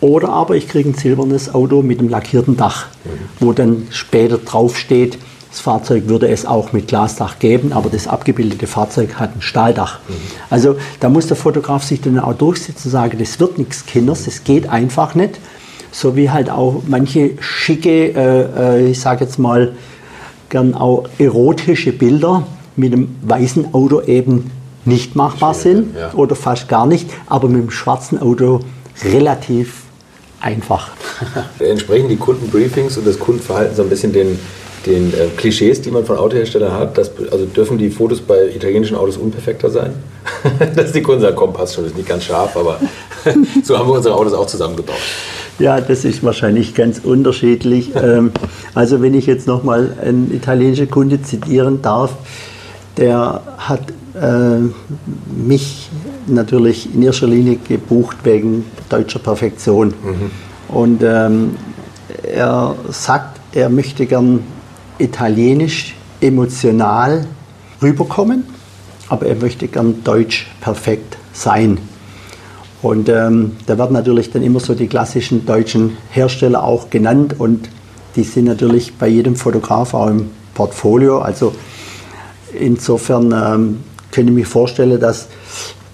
S4: Oder aber ich kriege ein silbernes Auto mit einem lackierten Dach, mhm. wo dann später draufsteht, das Fahrzeug würde es auch mit Glasdach geben, aber das abgebildete Fahrzeug hat ein Stahldach. Mhm. Also da muss der Fotograf sich dann auch durchsetzen und sagen, das wird nichts Kinders, das geht einfach nicht. So wie halt auch manche schicke, äh, äh ich sage jetzt mal, gern auch erotische Bilder mit einem weißen Auto eben nicht machbar sind ja. oder fast gar nicht, aber mit dem schwarzen Auto relativ einfach.
S3: Entsprechen die Kundenbriefings und das Kundenverhalten so ein bisschen den, den äh, Klischees, die man von Autoherstellern hat? Dass, also dürfen die Fotos bei italienischen Autos unperfekter sein? Dass die Kunden sagen, komm, passt schon, ist nicht ganz scharf, aber so haben wir unsere Autos auch zusammengebaut.
S4: Ja, das ist wahrscheinlich ganz unterschiedlich. Ähm, also wenn ich jetzt nochmal einen italienischen Kunde zitieren darf, der hat mich natürlich in erster Linie gebucht wegen deutscher Perfektion. Mhm. Und ähm, er sagt, er möchte gern italienisch emotional rüberkommen, aber er möchte gern deutsch perfekt sein. Und ähm, da werden natürlich dann immer so die klassischen deutschen Hersteller auch genannt und die sind natürlich bei jedem Fotograf auch im Portfolio. Also Insofern ähm, könnte mir vorstellen, dass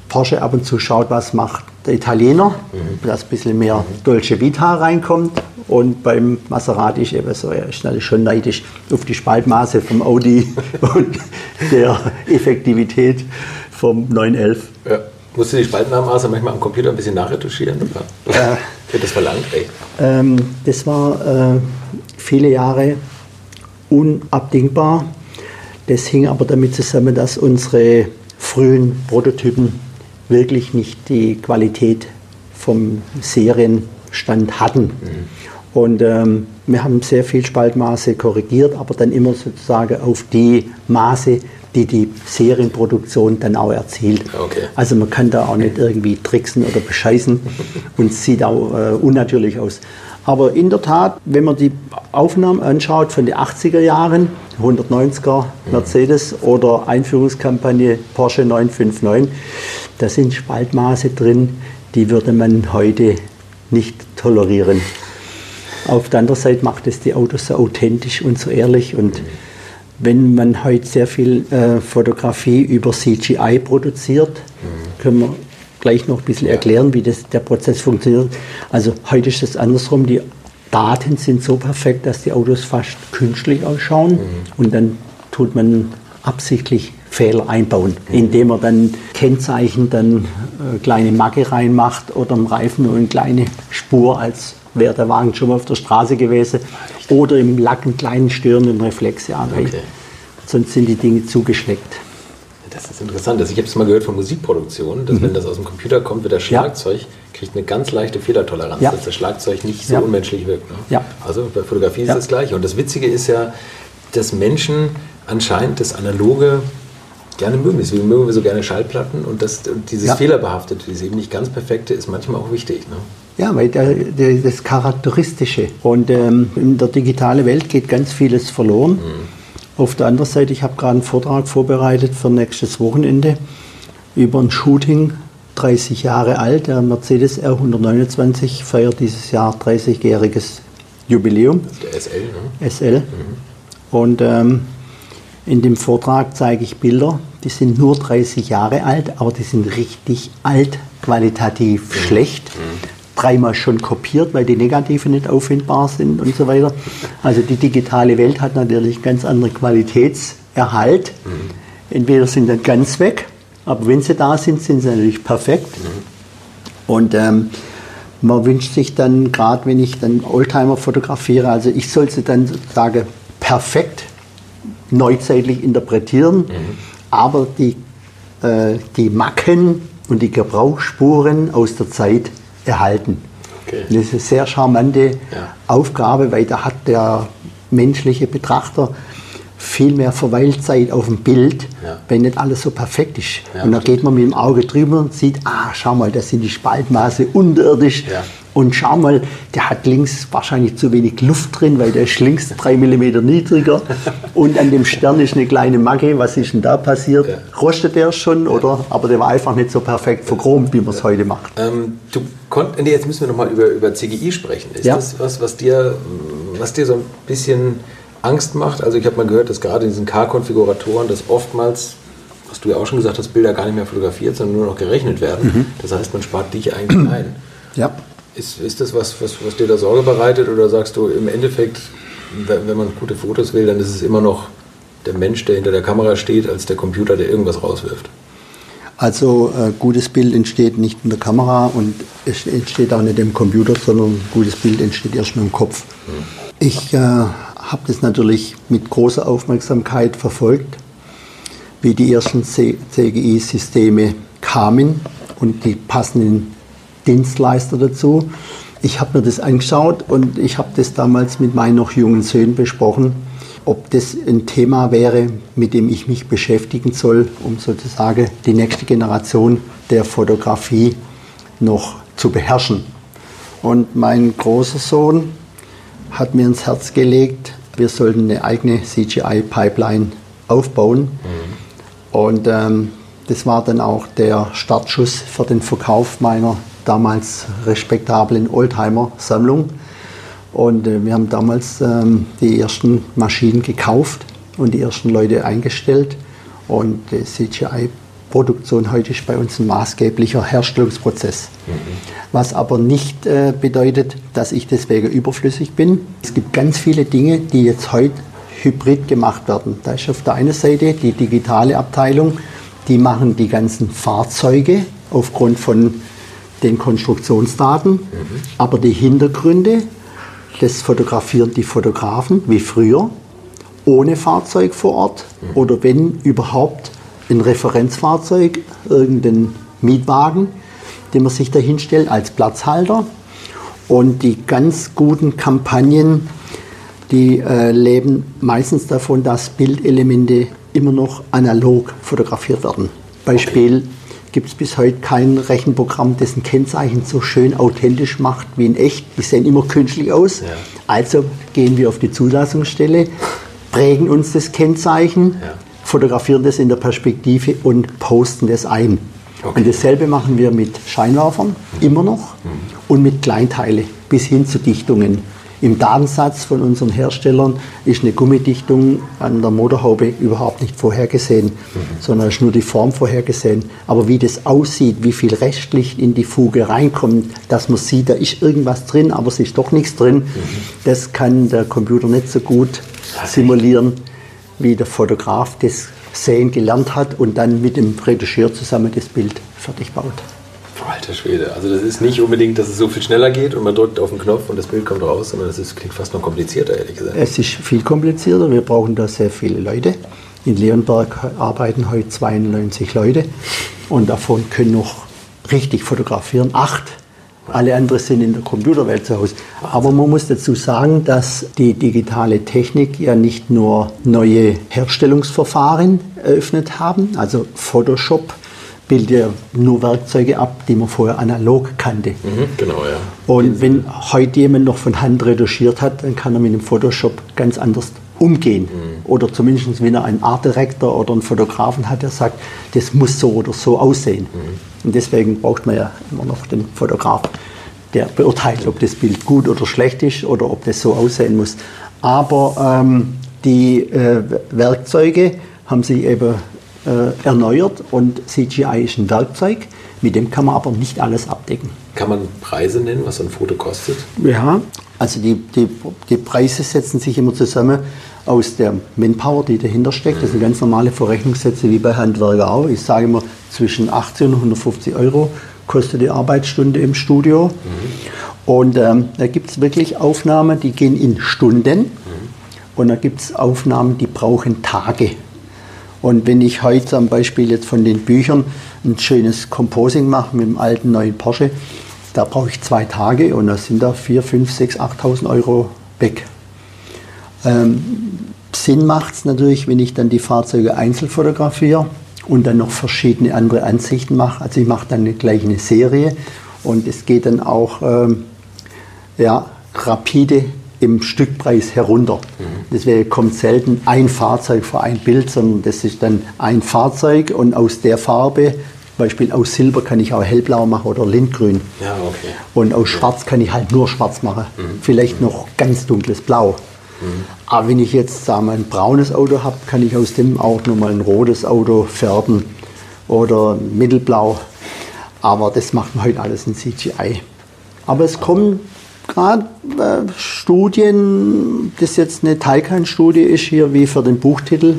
S4: Porsche ab und zu schaut, was macht der Italiener, mhm. dass ein bisschen mehr mhm. Dolce Vita reinkommt. Und beim Maserati ist eben so, er ist natürlich schon neidisch auf die Spaltmaße vom Audi und der Effektivität vom 911.
S3: Ja. Musst du die Spaltmaße manchmal am Computer ein bisschen nachretuschieren? Oder? Wird das verlangt?
S4: Ähm, das war äh, viele Jahre unabdingbar. Das hing aber damit zusammen, dass unsere frühen Prototypen wirklich nicht die Qualität vom Serienstand hatten. Mhm. Und ähm, wir haben sehr viel Spaltmaße korrigiert, aber dann immer sozusagen auf die Maße, die die Serienproduktion dann auch erzielt. Okay. Also man kann da auch nicht irgendwie tricksen oder bescheißen und es sieht auch äh, unnatürlich aus. Aber in der Tat, wenn man die Aufnahmen anschaut von den 80er Jahren, 190er Mercedes oder Einführungskampagne Porsche 959, da sind Spaltmaße drin, die würde man heute nicht tolerieren. Auf der anderen Seite macht es die Autos so authentisch und so ehrlich und wenn man heute sehr viel äh, Fotografie über CGI produziert, können wir gleich noch ein bisschen erklären, wie das, der Prozess funktioniert. Also heute ist es andersrum. Die Daten sind so perfekt, dass die Autos fast künstlich ausschauen. Mhm. Und dann tut man absichtlich Fehler einbauen, indem er dann Kennzeichen dann äh, kleine Macke reinmacht oder im Reifen nur eine kleine Spur, als wäre der Wagen schon mal auf der Straße gewesen oder im Lack einen kleinen störenden Reflex. Ja,
S3: Okay.
S4: sonst sind die Dinge zugeschleckt.
S3: Das ist interessant. Also ich habe es mal gehört von Musikproduktion, dass wenn das aus dem Computer kommt, wird das
S4: Mhm. Ja.
S3: Schlagzeug, kriegt eine ganz leichte Fehlertoleranz,
S4: Ja.
S3: dass das Schlagzeug nicht so
S4: Ja.
S3: unmenschlich wirkt. Ne?
S4: Ja.
S3: Also bei Fotografie ist das Gleiche. Und das Witzige ist ja, dass Menschen anscheinend das Analoge gerne mögen. Deswegen mögen wir so gerne Schallplatten und, das, und dieses
S4: Ja.
S3: Fehlerbehaftete, dieses eben nicht ganz perfekte, ist manchmal auch wichtig. Ne?
S4: Ja, weil der, der, das Charakteristische. Und ähm, in der digitalen Welt geht ganz vieles verloren. Auf der anderen Seite, ich habe gerade einen Vortrag vorbereitet für nächstes Wochenende über ein Shooting, 30 Jahre alt. Der Mercedes R129 feiert dieses Jahr 30-jähriges Jubiläum.
S3: Der SL. Ne?
S4: SL. Und ähm, in dem Vortrag zeige ich Bilder, die sind nur 30 Jahre alt, aber die sind richtig alt, qualitativ schlecht. Dreimal schon kopiert, weil die Negative nicht auffindbar sind und so weiter. Also die digitale Welt hat natürlich ganz andere Qualitätserhalt. Entweder sind dann ganz weg, aber wenn sie da sind, sind sie natürlich perfekt. Und ähm, man wünscht sich dann, gerade wenn ich dann Oldtimer fotografiere, also ich soll sie dann sozusagen perfekt neuzeitlich interpretieren, aber die, äh, die Macken und die Gebrauchsspuren aus der Zeit erhalten.
S3: Okay.
S4: Das ist eine sehr charmante
S3: Ja.
S4: Aufgabe, weil da hat der menschliche Betrachter viel mehr Verweilzeit auf dem Bild,
S3: Ja.
S4: wenn nicht alles so perfekt ist.
S3: Ja,
S4: und
S3: stimmt.
S4: geht man mit dem Auge drüber und sieht, ah, schau mal, das sind die Spaltmaße unterirdisch. Und schau mal, der hat links wahrscheinlich zu wenig Luft drin, weil der ist links drei Millimeter niedriger. und an dem Stern ist eine kleine Macke. Was ist denn da passiert?
S3: Ja.
S4: Rostet der schon? Oder? Aber der war einfach nicht so perfekt verchromt, wie man es heute macht.
S3: Ähm, du konnt, nee, jetzt müssen wir nochmal über, über CGI sprechen. Ist
S4: Ja.
S3: das was, was dir, was dir so ein bisschen Angst macht? Also ich habe mal gehört, dass gerade in diesen K-Konfiguratoren, dass oftmals, was du ja auch schon gesagt hast, Bilder gar nicht mehr fotografiert, sondern nur noch gerechnet werden. Das heißt, man spart dich eigentlich ein.
S4: Ja.
S3: Ist, ist das was, was, was dir da Sorge bereitet oder sagst du im Endeffekt, wenn, wenn man gute Fotos will, dann ist es immer noch der Mensch, der hinter der Kamera steht, als der Computer, der irgendwas rauswirft?
S4: Also äh, gutes Bild entsteht nicht in der Kamera und es entsteht auch nicht im Computer, sondern gutes Bild entsteht erstmal im Kopf. Ich äh, habe das natürlich mit großer Aufmerksamkeit verfolgt, wie die ersten CGI-Systeme kamen und die passenden Dienstleister dazu. Ich habe mir das angeschaut und ich habe das damals mit meinen noch jungen Söhnen besprochen, ob das ein Thema wäre, mit dem ich mich beschäftigen soll, um sozusagen die nächste Generation der Fotografie noch zu beherrschen. Und mein großer Sohn hat mir ins Herz gelegt, wir sollten eine eigene CGI-Pipeline aufbauen. Und ähm, das war dann auch der Startschuss für den Verkauf meiner damals respektablen Oldtimer-Sammlung. Und äh, wir haben damals ähm, die ersten Maschinen gekauft und die ersten Leute eingestellt. Und die CGI-Produktion heute ist bei uns ein maßgeblicher Herstellungsprozess. Was aber nicht äh, bedeutet, dass ich deswegen überflüssig bin. Es gibt ganz viele Dinge, die jetzt heute hybrid gemacht werden. Da ist auf der einen Seite die digitale Abteilung, die machen die ganzen Fahrzeuge aufgrund von den Konstruktionsdaten, aber die Hintergründe, das fotografieren die Fotografen wie früher, ohne Fahrzeug vor Ort oder wenn überhaupt ein Referenzfahrzeug, irgendein Mietwagen, den man sich da hinstellt als Platzhalter. Und die ganz guten Kampagnen, die äh, leben meistens davon, dass Bildelemente immer noch analog fotografiert werden. Beispiel gibt es bis heute kein Rechenprogramm, dessen Kennzeichen so schön authentisch macht wie in echt. Die sehen immer künstlich aus.
S3: Ja.
S4: Also gehen wir auf die Zulassungsstelle, prägen uns das Kennzeichen,
S3: Ja.
S4: fotografieren das in der Perspektive und posten das ein.
S3: Okay.
S4: Und dasselbe machen wir mit Scheinwerfern, immer noch, und mit Kleinteile bis hin zu Dichtungen. Im Datensatz von unseren Herstellern ist eine Gummidichtung an der Motorhaube überhaupt nicht vorhergesehen, sondern ist nur die Form vorhergesehen. Aber wie das aussieht, wie viel Restlicht in die Fuge reinkommt, dass man sieht, da ist irgendwas drin, aber es ist doch nichts drin, das kann der Computer nicht so gut simulieren wie der Fotograf. Das sehen gelernt hat und dann mit dem Retuschier zusammen das Bild fertig baut.
S3: Alter Schwede. Also das ist nicht unbedingt, dass es so viel schneller geht und man drückt auf den Knopf und das Bild kommt raus, sondern ist, klingt fast noch komplizierter, ehrlich gesagt.
S4: Es ist viel komplizierter. Wir brauchen da sehr viele Leute. In Leonberg arbeiten heute 92 Leute und davon können noch richtig fotografieren acht. Alle anderen sind in der Computerwelt zu Hause. Aber man muss dazu sagen, dass die digitale Technik ja nicht nur neue Herstellungsverfahren eröffnet haben, also Photoshop bildet ja nur Werkzeuge ab, die man vorher analog kannte.
S3: Mhm, genau, ja.
S4: Und wenn heute jemand noch von Hand retuschiert hat, dann kann er mit dem Photoshop ganz anders umgehen. Oder zumindest, wenn er einen Art Director oder einen Fotografen hat, der sagt, das muss so oder so aussehen. Und deswegen braucht man ja immer noch den Fotograf, der beurteilt, ob das Bild gut oder schlecht ist oder ob das so aussehen muss. Aber ähm, die äh, Werkzeuge haben sich eben äh, erneuert und CGI ist ein Werkzeug, mit dem kann man aber nicht alles abdecken.
S3: Kann man Preise nennen, was ein Foto kostet?
S4: Ja, also die, die, die Preise setzen sich immer zusammen aus der Manpower, die dahinter steckt. Das sind ganz normale Verrechnungssätze wie bei Handwerker auch. Ich sage immer, zwischen 80 und 150 Euro kostet die Arbeitsstunde im Studio. Und ähm, da gibt es wirklich Aufnahmen, die gehen in Stunden. Und da gibt es Aufnahmen, die brauchen Tage. Und wenn ich heute zum Beispiel jetzt von den Büchern ein schönes Composing mache mit dem alten neuen Porsche, da brauche ich zwei Tage und da sind da 4, 5, 6, 8.000 Euro weg. Ähm, Sinn macht es natürlich, wenn ich dann die Fahrzeuge einzeln fotografiere und dann noch verschiedene andere Ansichten mache. Also ich mache dann gleich eine Serie und es geht dann auch ähm, ja, rapide im Stückpreis herunter. Deswegen kommt selten ein Fahrzeug für ein Bild, sondern das ist dann ein Fahrzeug und aus der Farbe, zum Beispiel aus Silber kann ich auch hellblau machen oder lindgrün.
S3: Ja, okay.
S4: Und aus Schwarz kann ich halt nur Schwarz machen. Vielleicht noch ganz dunkles Blau. Aber wenn ich jetzt sagen wir, ein braunes Auto habe, kann ich aus dem auch nochmal ein rotes Auto färben oder mittelblau. Aber das macht man heute alles in CGI. Aber es kommen gerade äh, Studien, das jetzt eine Taycan-Studie ist hier wie für den Buchtitel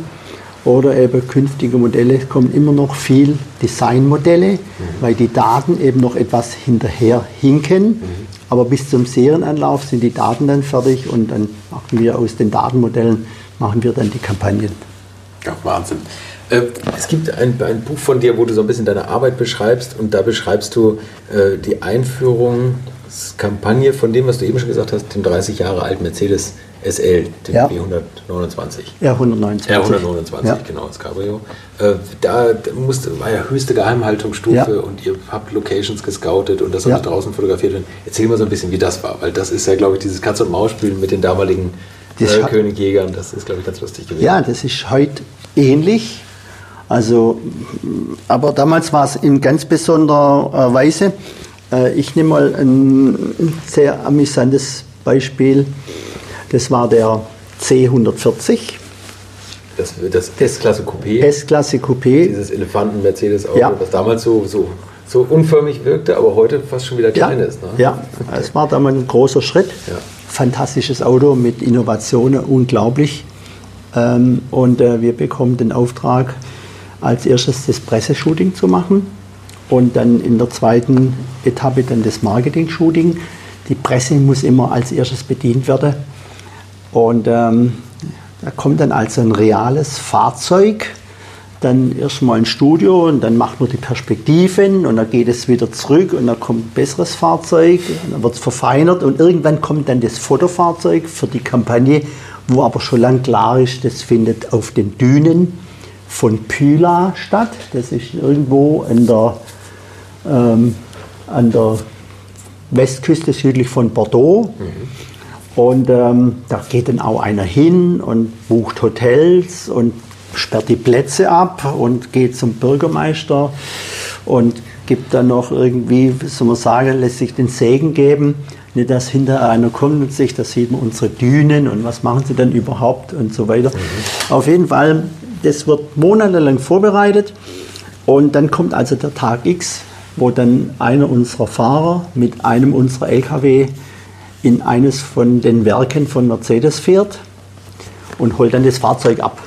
S4: oder eben künftige Modelle, kommen immer noch viel Designmodelle, weil die Daten eben noch etwas hinterher hinken. Aber bis zum Serienanlauf sind die Daten dann fertig und dann machen wir aus den Datenmodellen machen wir dann die Kampagnen.
S3: Ja, Wahnsinn. Äh, es gibt ein, ein Buch von dir, wo du so ein bisschen deine Arbeit beschreibst und da beschreibst du äh, die Einführungskampagne von dem, was du eben schon gesagt hast, dem 30 Jahre alten Mercedes SL, dem
S4: Ja.
S3: B129.
S4: Ja, 129.
S3: Ja, 129,
S4: Ja.
S3: genau, das Cabrio. Äh, da musste, war ja höchste Geheimhaltungsstufe
S4: Ja.
S3: und ihr habt Locations gescoutet und das sollte draußen fotografiert werden. Erzähl mal so ein bisschen, wie das war, weil das ist ja, glaube ich, dieses Katz- und Maus-Spielen mit den damaligen
S4: Das
S3: äh, Königjägern, das ist, glaube ich, ganz lustig gewesen.
S4: Ja, das ist heute ähnlich. Also, aber damals war es in ganz besonderer äh, Weise. Äh, Ich nehme mal ein sehr amüsantes Beispiel. Das war der C140
S3: Das, das S-Klasse Coupé,
S4: S-Klasse Coupé.
S3: dieses Elefanten-Mercedes-Auto,
S4: Ja.
S3: was damals so, so, so unförmig wirkte, aber heute fast schon wieder klein ist. Ne?
S4: Ja, es war damals ein großer Schritt.
S3: Ja.
S4: Fantastisches Auto mit Innovationen, unglaublich. Ähm, und äh, wir bekommen den Auftrag, als erstes das Presseshooting zu machen und dann in der zweiten Etappe dann das Marketing-Shooting. Die Presse muss immer als erstes bedient werden. Und ähm, da kommt dann also ein reales Fahrzeug, dann erstmal ein Studio und dann macht man die Perspektiven und dann geht es wieder zurück und dann kommt ein besseres Fahrzeug dann wird es verfeinert und irgendwann kommt dann das Fotofahrzeug für die Kampagne, wo aber schon lang klar ist, das findet auf den Dünen von Pyla statt. Das ist irgendwo in der, ähm, an der Westküste südlich von Bordeaux. Und ähm, da geht dann auch einer hin und bucht Hotels und sperrt die Plätze ab und geht zum Bürgermeister und gibt dann noch irgendwie, wie soll man sagen, lässt sich den Segen geben. Nicht, dass hinterher einer kommt und sich, da sieht man unsere Dünen und was machen sie denn überhaupt und so weiter. Auf jeden Fall, das wird monatelang vorbereitet und dann kommt also der Tag X, wo dann einer unserer Fahrer mit einem unserer LKW in eines von den Werken von Mercedes fährt und holt dann das Fahrzeug ab.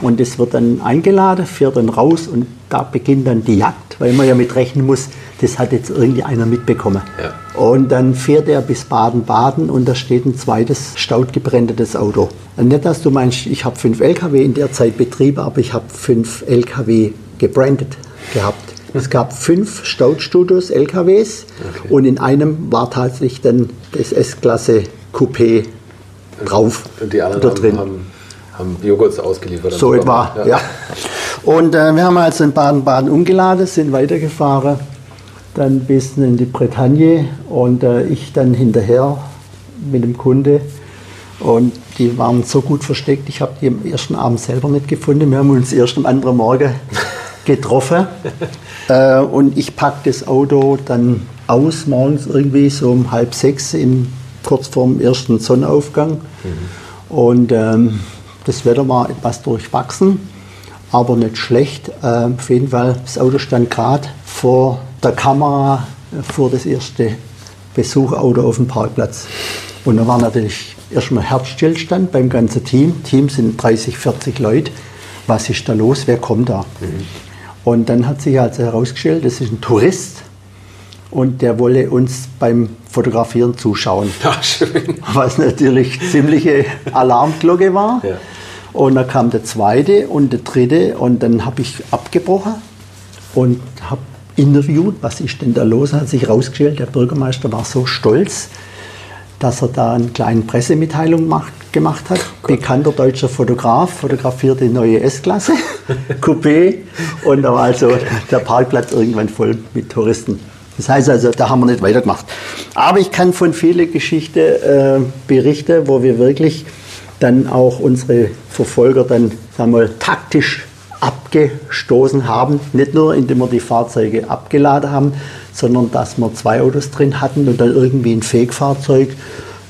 S4: Und es wird dann eingeladen, fährt dann raus und da beginnt dann die Jagd, weil man ja mit rechnen muss, das hat jetzt irgendwie einer mitbekommen.
S3: Ja.
S4: Und dann fährt er bis Baden-Baden und da steht ein zweites staudgebrändetes Auto. Und nicht, dass du meinst, ich habe fünf LKW in der Zeit betrieben, aber ich habe fünf LKW gebrandet gehabt. Es gab fünf Staudstudios LKWs
S3: Okay.
S4: und in einem war tatsächlich dann das S-Klasse Coupé drauf
S3: Und die anderen
S4: drin.
S3: haben, haben, Joghurts ausgeliefert.
S4: So etwa,
S3: Supermarkt.
S4: ja. Und äh, wir haben also in Baden-Baden umgeladen, sind weitergefahren, dann bis in die Bretagne und äh, ich dann hinterher mit dem Kunde. Und die waren so gut versteckt, ich habe die am ersten Abend selber nicht gefunden. Wir haben uns erst am anderen Morgen getroffen. Äh, und ich packe das Auto dann aus, morgens irgendwie so um halb sechs, in, kurz vorm ersten Sonnenaufgang. Und ähm, das Wetter war etwas durchwachsen, aber nicht schlecht. Ähm, auf jeden Fall, das Auto stand gerade vor der Kamera, äh, vor das erste Besucherauto auf dem Parkplatz. Und da war natürlich erstmal Herzstillstand beim ganzen Team. Team sind 30, 40 Leute. Was ist da los? Wer kommt da? Und dann hat sich also herausgestellt, das ist ein Tourist und der wolle uns beim Fotografieren zuschauen
S3: Ja, schön.
S4: was natürlich ziemliche Alarmglocke war.
S3: Ja.
S4: Und dann kam der zweite und der dritte und dann habe ich abgebrochen und habe interviewt, was ist denn da los? Hat sich herausgestellt, der Bürgermeister war so stolz, dass er da eine kleine Pressemitteilung macht, gemacht hat. Bekannter deutscher Fotograf fotografiert die neue S-Klasse, Coupé und da war also der Parkplatz irgendwann voll mit Touristen. Das heißt also, da haben wir nicht weitergemacht. Aber ich kann von vielen Geschichten äh, berichten, wo wir wirklich dann auch unsere Verfolger dann sagen wir mal, taktisch abgestoßen haben. Nicht nur, indem wir die Fahrzeuge abgeladen haben, sondern dass wir zwei Autos drin hatten und dann irgendwie ein Fake-Fahrzeug,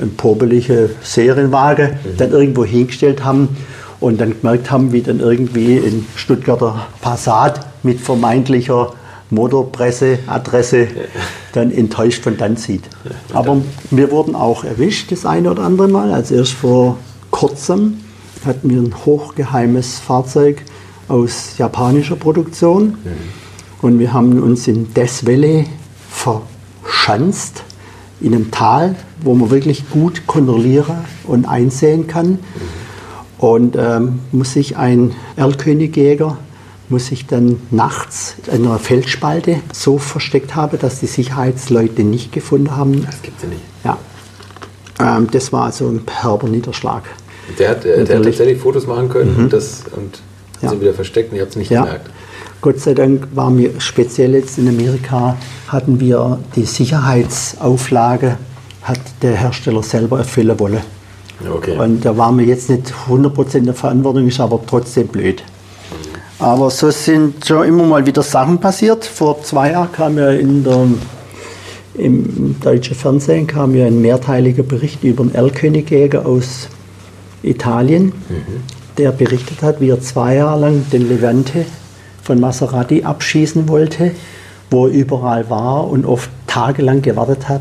S4: ein popelige Serienwagen, dann irgendwo hingestellt haben und dann gemerkt haben, wie dann irgendwie ein Stuttgarter Passat mit vermeintlicher Motorpresseadresse dann enttäuscht von dann sieht. Aber wir wurden auch erwischt das eine oder andere Mal. Also erst vor kurzem hatten wir ein hochgeheimes Fahrzeug aus japanischer Produktion und wir haben uns in Death Valley verschanzt in einem Tal, wo man wirklich gut kontrollieren und einsehen kann. Und ähm, muss sich ein Erlkönigjäger muss sich dann nachts in einer Felsspalte so versteckt haben, dass die Sicherheitsleute nicht gefunden haben.
S3: Das gibt's ja nicht.
S4: Ja. Ähm, das war also ein herber Niederschlag.
S3: Der hat, der, der hat tatsächlich Fotos machen können und, das, und
S4: Ja.
S3: sie wieder versteckt und ihr habt es nicht
S4: Ja.
S3: gemerkt.
S4: Gott sei Dank waren wir speziell jetzt in Amerika, hatten wir die Sicherheitsauflage, hat der Hersteller selber erfüllen wollen.
S3: Okay.
S4: Und da waren wir jetzt nicht 100% in der Verantwortung, ist aber trotzdem blöd. Aber so sind schon immer mal wieder Sachen passiert. Vor zwei Jahren kam ja in der, im deutschen Fernsehen kam ja ein mehrteiliger Bericht über einen Erlkönigjäger aus Italien, der berichtet hat, wie er zwei Jahre lang den Levante von Maserati abschießen wollte, wo er überall war und oft tagelang gewartet hat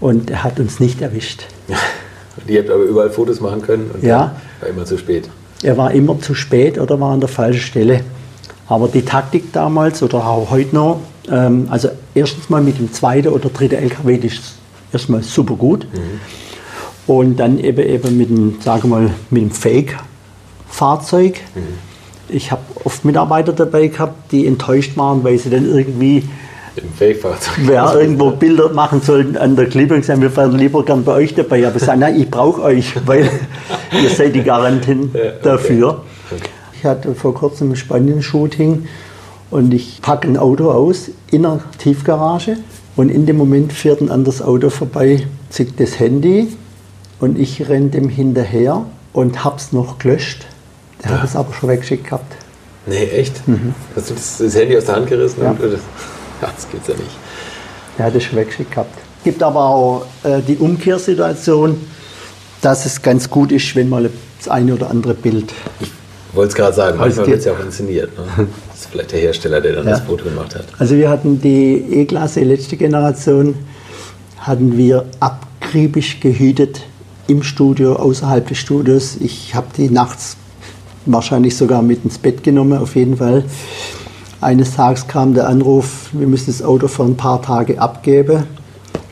S4: und er hat uns nicht erwischt.
S3: Die habt aber überall Fotos machen können und
S4: Ja.
S3: war immer zu spät.
S4: Er war immer zu spät oder war an der falschen Stelle. Aber die Taktik damals oder auch heute noch, ähm, also erstens mal mit dem zweiten oder dritten LKW, das ist erstmal super gut. Und dann eben, eben mit dem, sagen wir mal, mit dem Fake-Fahrzeug. Ich habe oft Mitarbeiter dabei gehabt, die enttäuscht waren, weil sie dann irgendwie
S3: Im Fake-Fahrzeug.
S4: wer irgendwo Bilder machen soll an der Klippe und gesagt, wir wären lieber gern bei euch dabei. Aber ich sage, nein, ich brauche euch, weil ihr seid die Garanten
S3: okay.
S4: dafür. Ich hatte vor kurzem ein Spanien-Shooting und ich packe ein Auto aus in einer Tiefgarage und in dem Moment fährt ein anderes Auto vorbei, zieht das Handy und ich renne dem hinterher und hab's noch gelöscht. Der hat es aber schon weggeschickt gehabt.
S3: Nee, echt? Hast du das, das Handy aus der Hand gerissen?
S4: Mhm. Ja.
S3: Und, das, das gibt's ja nicht.
S4: Der hat es schon weggeschickt gehabt. gibt aber auch äh, die Umkehrsituation, dass es ganz gut ist, wenn mal das eine oder andere Bild.
S3: Ich wollte es gerade sagen, manchmal wird es ja auch inszeniert. Ne? Das ist vielleicht der Hersteller, der dann
S4: Ja.
S3: das Foto gemacht hat.
S4: Also wir hatten die E-Klasse, letzte Generation, hatten wir akribisch gehütet im Studio, außerhalb des Studios. Ich habe die nachts wahrscheinlich sogar mit ins Bett genommen, auf jeden Fall. Eines Tages kam der Anruf, wir müssen das Auto für ein paar Tage abgeben.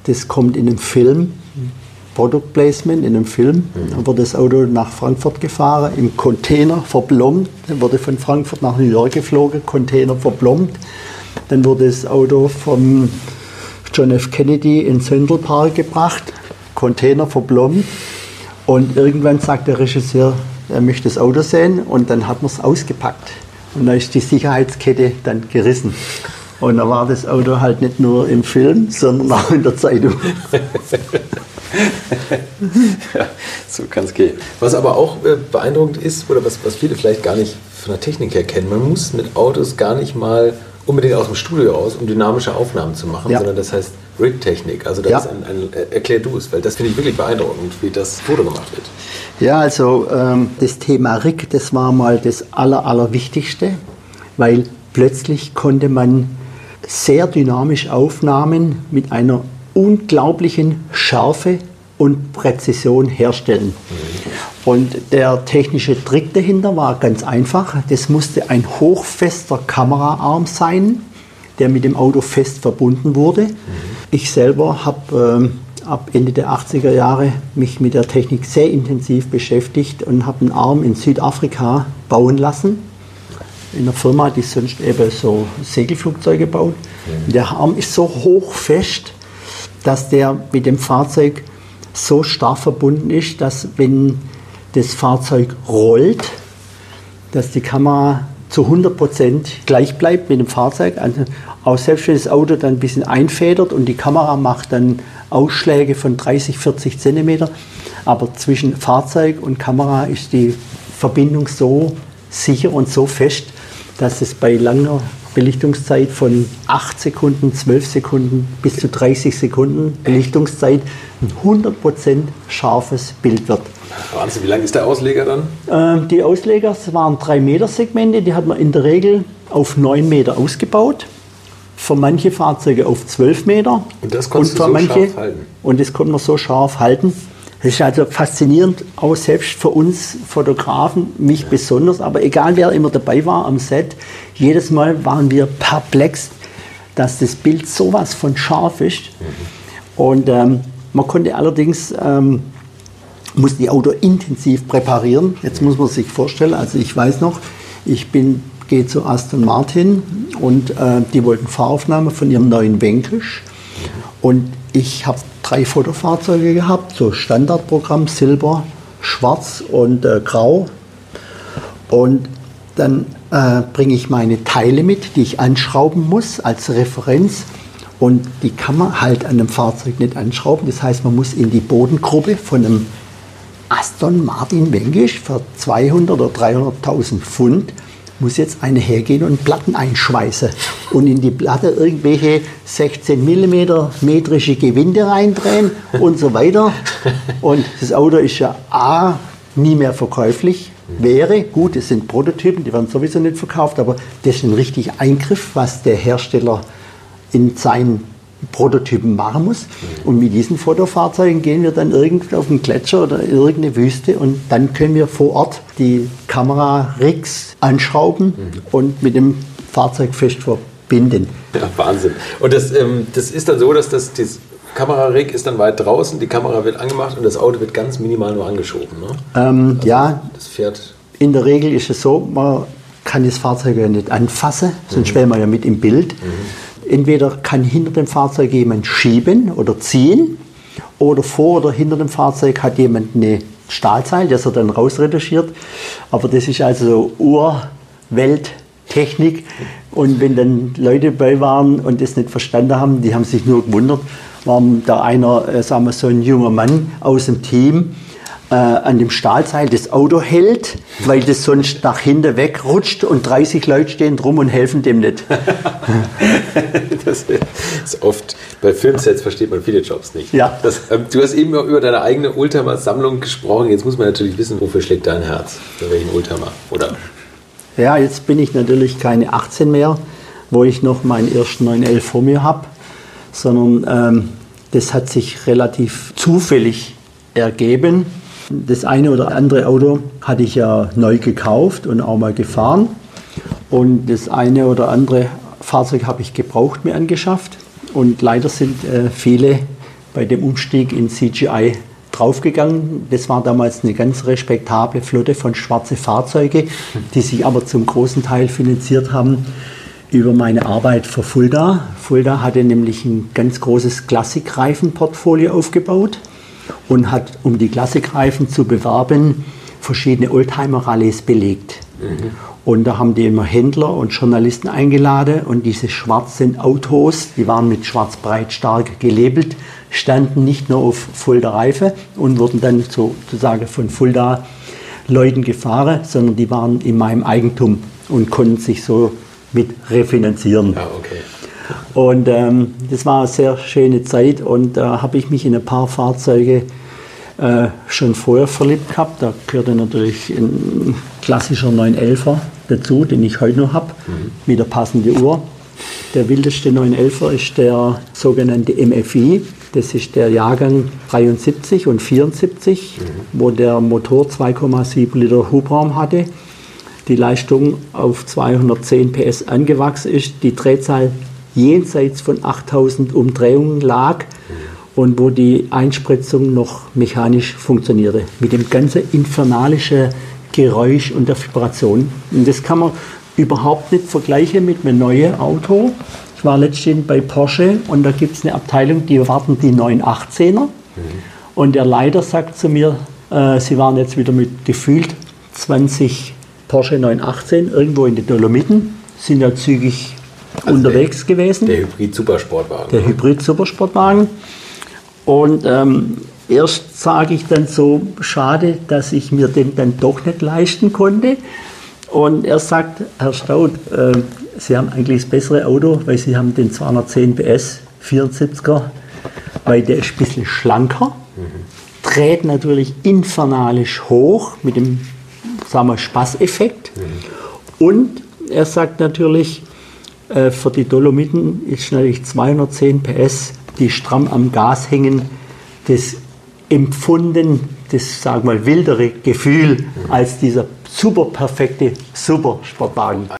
S4: Das kommt in einem Film, Product Placement in einem Film. Dann wurde das Auto nach Frankfurt gefahren, im Container verblombt. Dann wurde von Frankfurt nach New York geflogen, Container verblombt. Dann wurde das Auto vom John F. Kennedy in Central Park gebracht, Container verblombt. Und irgendwann sagt der Regisseur, er möchte das Auto sehen und dann hat man es ausgepackt. Und da ist die Sicherheitskette dann gerissen. Und da war das Auto halt nicht nur im Film, sondern auch in der Zeitung.
S3: ja, so kann es gehen. Was aber auch äh, beeindruckend ist, oder was, was viele vielleicht gar nicht von der Technik her kennen, man muss mit Autos gar nicht mal unbedingt aus dem Studio raus, um dynamische Aufnahmen zu machen,
S4: Ja.
S3: sondern das heißt Rig-Technik. Also das
S4: Ja.
S3: ist ein, ein, äh, erklär du es, weil das finde ich wirklich beeindruckend, wie das Foto gemacht wird.
S4: Ja, also ähm, das Thema RIG, das war mal das Aller, Allerwichtigste, weil plötzlich konnte man sehr dynamisch Aufnahmen mit einer unglaublichen Schärfe und Präzision herstellen. Und der technische Trick dahinter war ganz einfach. Das musste ein hochfester Kameraarm sein, der mit dem Auto fest verbunden wurde. Ich selber habe ähm, ab Ende der 80er Jahre mich mit der Technik sehr intensiv beschäftigt und habe einen Arm in Südafrika bauen lassen. In einer Firma, die sonst eben so Segelflugzeuge baut. Und Der Arm ist so hochfest, dass der mit dem Fahrzeug so stark verbunden ist, dass wenn das Fahrzeug rollt, dass die Kamera zu 100% gleich bleibt mit dem Fahrzeug. Also auch selbst wenn das Auto dann ein bisschen einfedert und die Kamera macht dann Ausschläge von 30, 40 Zentimeter, aber zwischen Fahrzeug und Kamera ist die Verbindung so sicher und so fest, dass es bei langer Belichtungszeit von 8 Sekunden, 12 Sekunden bis zu 30 Sekunden Belichtungszeit ein 100% scharfes Bild wird.
S3: Wahnsinn, wie lang ist der Ausleger dann?
S4: Ähm, die Ausleger waren 3 Meter Segmente, die hat man in der Regel auf 9 Meter ausgebaut. Für manche Fahrzeuge auf 12 Meter.
S3: Und das du
S4: für
S3: so
S4: manche,
S3: scharf halten?
S4: Und das konnte man so scharf halten. Das ist also faszinierend, auch selbst für uns Fotografen, mich besonders, aber egal wer immer dabei war am Set, jedes Mal waren wir perplex, dass das Bild sowas von scharf ist. Und ähm, man konnte allerdings ähm, muss die Auto intensiv präparieren. Jetzt muss man sich vorstellen, also ich weiß noch, ich bin, gehe zu Aston Martin und äh, die wollten Fahraufnahme von ihrem neuen Vanquish. Und ich habe drei Fotofahrzeuge gehabt, so Standardprogramm, Silber, Schwarz und äh, Grau. Und dann äh, bringe ich meine Teile mit, die ich anschrauben muss als Referenz. Und die kann man halt an einem Fahrzeug nicht anschrauben. Das heißt, man muss in die Bodengruppe von einem Aston Martin Vanquish für 200 oder 300.000 Pfund muss jetzt eine hergehen und Platten einschweißen und in die Platte irgendwelche 16 mm metrische Gewinde reindrehen und so weiter. Und das Auto ist ja A, nie mehr verkäuflich wäre. Gut, es sind Prototypen, die werden sowieso nicht verkauft, aber das ist ein richtiger Eingriff, was der Hersteller in seinen Prototypen machen muss. Und mit diesen Fotofahrzeugen gehen wir dann irgendwo auf den Gletscher oder in irgendeine Wüste und dann können wir vor Ort die Kamera-Rigs anschrauben und mit dem Fahrzeug fest verbinden.
S3: Ja, Wahnsinn. Und das, ähm, das ist dann so, dass das, das Kamerarig ist dann weit draußen, die Kamera wird angemacht und das Auto wird ganz minimal nur angeschoben. Ne?
S4: Ähm, ja,
S3: Das fährt.
S4: in der Regel ist es so, man kann das Fahrzeug ja nicht anfassen, sonst wäre man ja mit im Bild. Entweder kann hinter dem Fahrzeug jemand schieben oder ziehen oder vor oder hinter dem Fahrzeug hat jemand eine Stahlseil, das er dann rausretuschiert. Aber das ist also Urwelttechnik. Und wenn dann Leute dabei waren und das nicht verstanden haben, die haben sich nur gewundert, warum da einer, äh, sagen wir so ein junger Mann aus dem Team, äh, an dem Stahlseil das Auto hält, weil das sonst nach hinten wegrutscht und 30 Leute stehen drum und helfen dem nicht.
S3: Das ist oft, bei Filmsets versteht man viele Jobs nicht.
S4: Ja.
S3: Das, ähm, du hast eben über deine eigene Ultima-Sammlung gesprochen. Jetzt muss man natürlich wissen, wofür schlägt dein Herz? Für welchen Ultima? Oder?
S4: Ja, jetzt bin ich natürlich keine 18 mehr, wo ich noch meinen ersten 911 vor mir habe, sondern ähm, das hat sich relativ zufällig ergeben. Das eine oder andere Auto hatte ich ja neu gekauft und auch mal gefahren. Und das eine oder andere Fahrzeug habe ich gebraucht mir angeschafft. Und leider sind äh, viele bei dem Umstieg in CGI draufgegangen. Das war damals eine ganz respektable Flotte von schwarze Fahrzeuge, die sich aber zum großen Teil finanziert haben über meine Arbeit für Fulda. Fulda hatte nämlich ein ganz großes Klassikreifenportfolio aufgebaut und hat, um die Klassikreifen zu bewerben, verschiedene Oldtimer-Rallyes belegt. Mhm. Und da haben die immer Händler und Journalisten eingeladen und diese schwarzen Autos, die waren mit schwarz-breit stark gelabelt, standen nicht nur auf Fulda Reife und wurden dann sozusagen von Fulda Leuten gefahren, sondern die waren in meinem Eigentum und konnten sich so mit refinanzieren.
S6: Ja, okay.
S4: Und ähm, das war eine sehr schöne Zeit und da äh, habe ich mich in ein paar Fahrzeuge äh, schon vorher verliebt gehabt. Da gehörte natürlich ein klassischer 911er dazu, den ich heute noch habe, mhm. mit der passenden Uhr. Der wildeste 911er ist der sogenannte MFI. Das ist der Jahrgang 73 und 74, mhm. wo der Motor 2,7 Liter Hubraum hatte die Leistung auf 210 PS angewachsen ist, die Drehzahl jenseits von 8000 Umdrehungen lag und wo die Einspritzung noch mechanisch funktionierte, mit dem ganzen infernalischen Geräusch und der Vibration. Und das kann man überhaupt nicht vergleichen mit einem neuen Auto. Ich war letztens bei Porsche und da gibt es eine Abteilung, die warten die 918er. Mhm. Und der Leiter sagt zu mir, äh, sie waren jetzt wieder mit gefühlt 20 Porsche 918 irgendwo in den Dolomiten, sind ja zügig also unterwegs
S6: der,
S4: gewesen.
S6: Der Hybrid-Supersportwagen.
S4: Der Hybrid-Supersportwagen. Und ähm, erst sage ich dann so, schade, dass ich mir den dann doch nicht leisten konnte. Und er sagt, Herr Staud, äh, Sie haben eigentlich das bessere Auto, weil Sie haben den 210 PS 74er, weil der ist ein bisschen schlanker, mhm. dreht natürlich infernalisch hoch mit dem sagen wir, Spaßeffekt. Mhm. Und er sagt natürlich, äh, für die Dolomiten ist natürlich 210 PS, die stramm am Gas hängen, das empfunden, das sagen wir mal wildere Gefühl als dieser super perfekte Supersportwagen.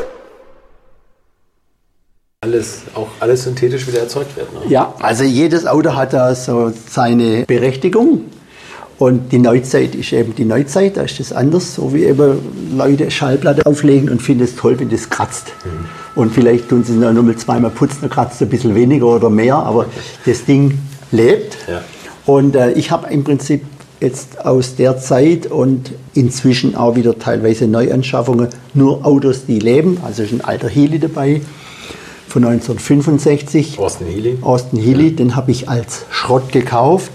S6: alles, auch alles synthetisch wieder erzeugt wird. Ne?
S4: Ja, also jedes Auto hat da so seine Berechtigung. Und die Neuzeit ist eben die Neuzeit, da ist das anders, so wie eben Leute Schallplatte auflegen und finden es toll, wenn das kratzt. Mhm. Und vielleicht tun sie es noch mal zweimal putzen, dann kratzt es ein bisschen weniger oder mehr, aber das Ding lebt. Ja. Und äh, ich habe im Prinzip jetzt aus der Zeit und inzwischen auch wieder teilweise Neuanschaffungen nur Autos, die leben. Also ist ein alter Healy dabei von 1965.
S3: Austin Healy.
S4: Austin Healy, ja. den habe ich als Schrott gekauft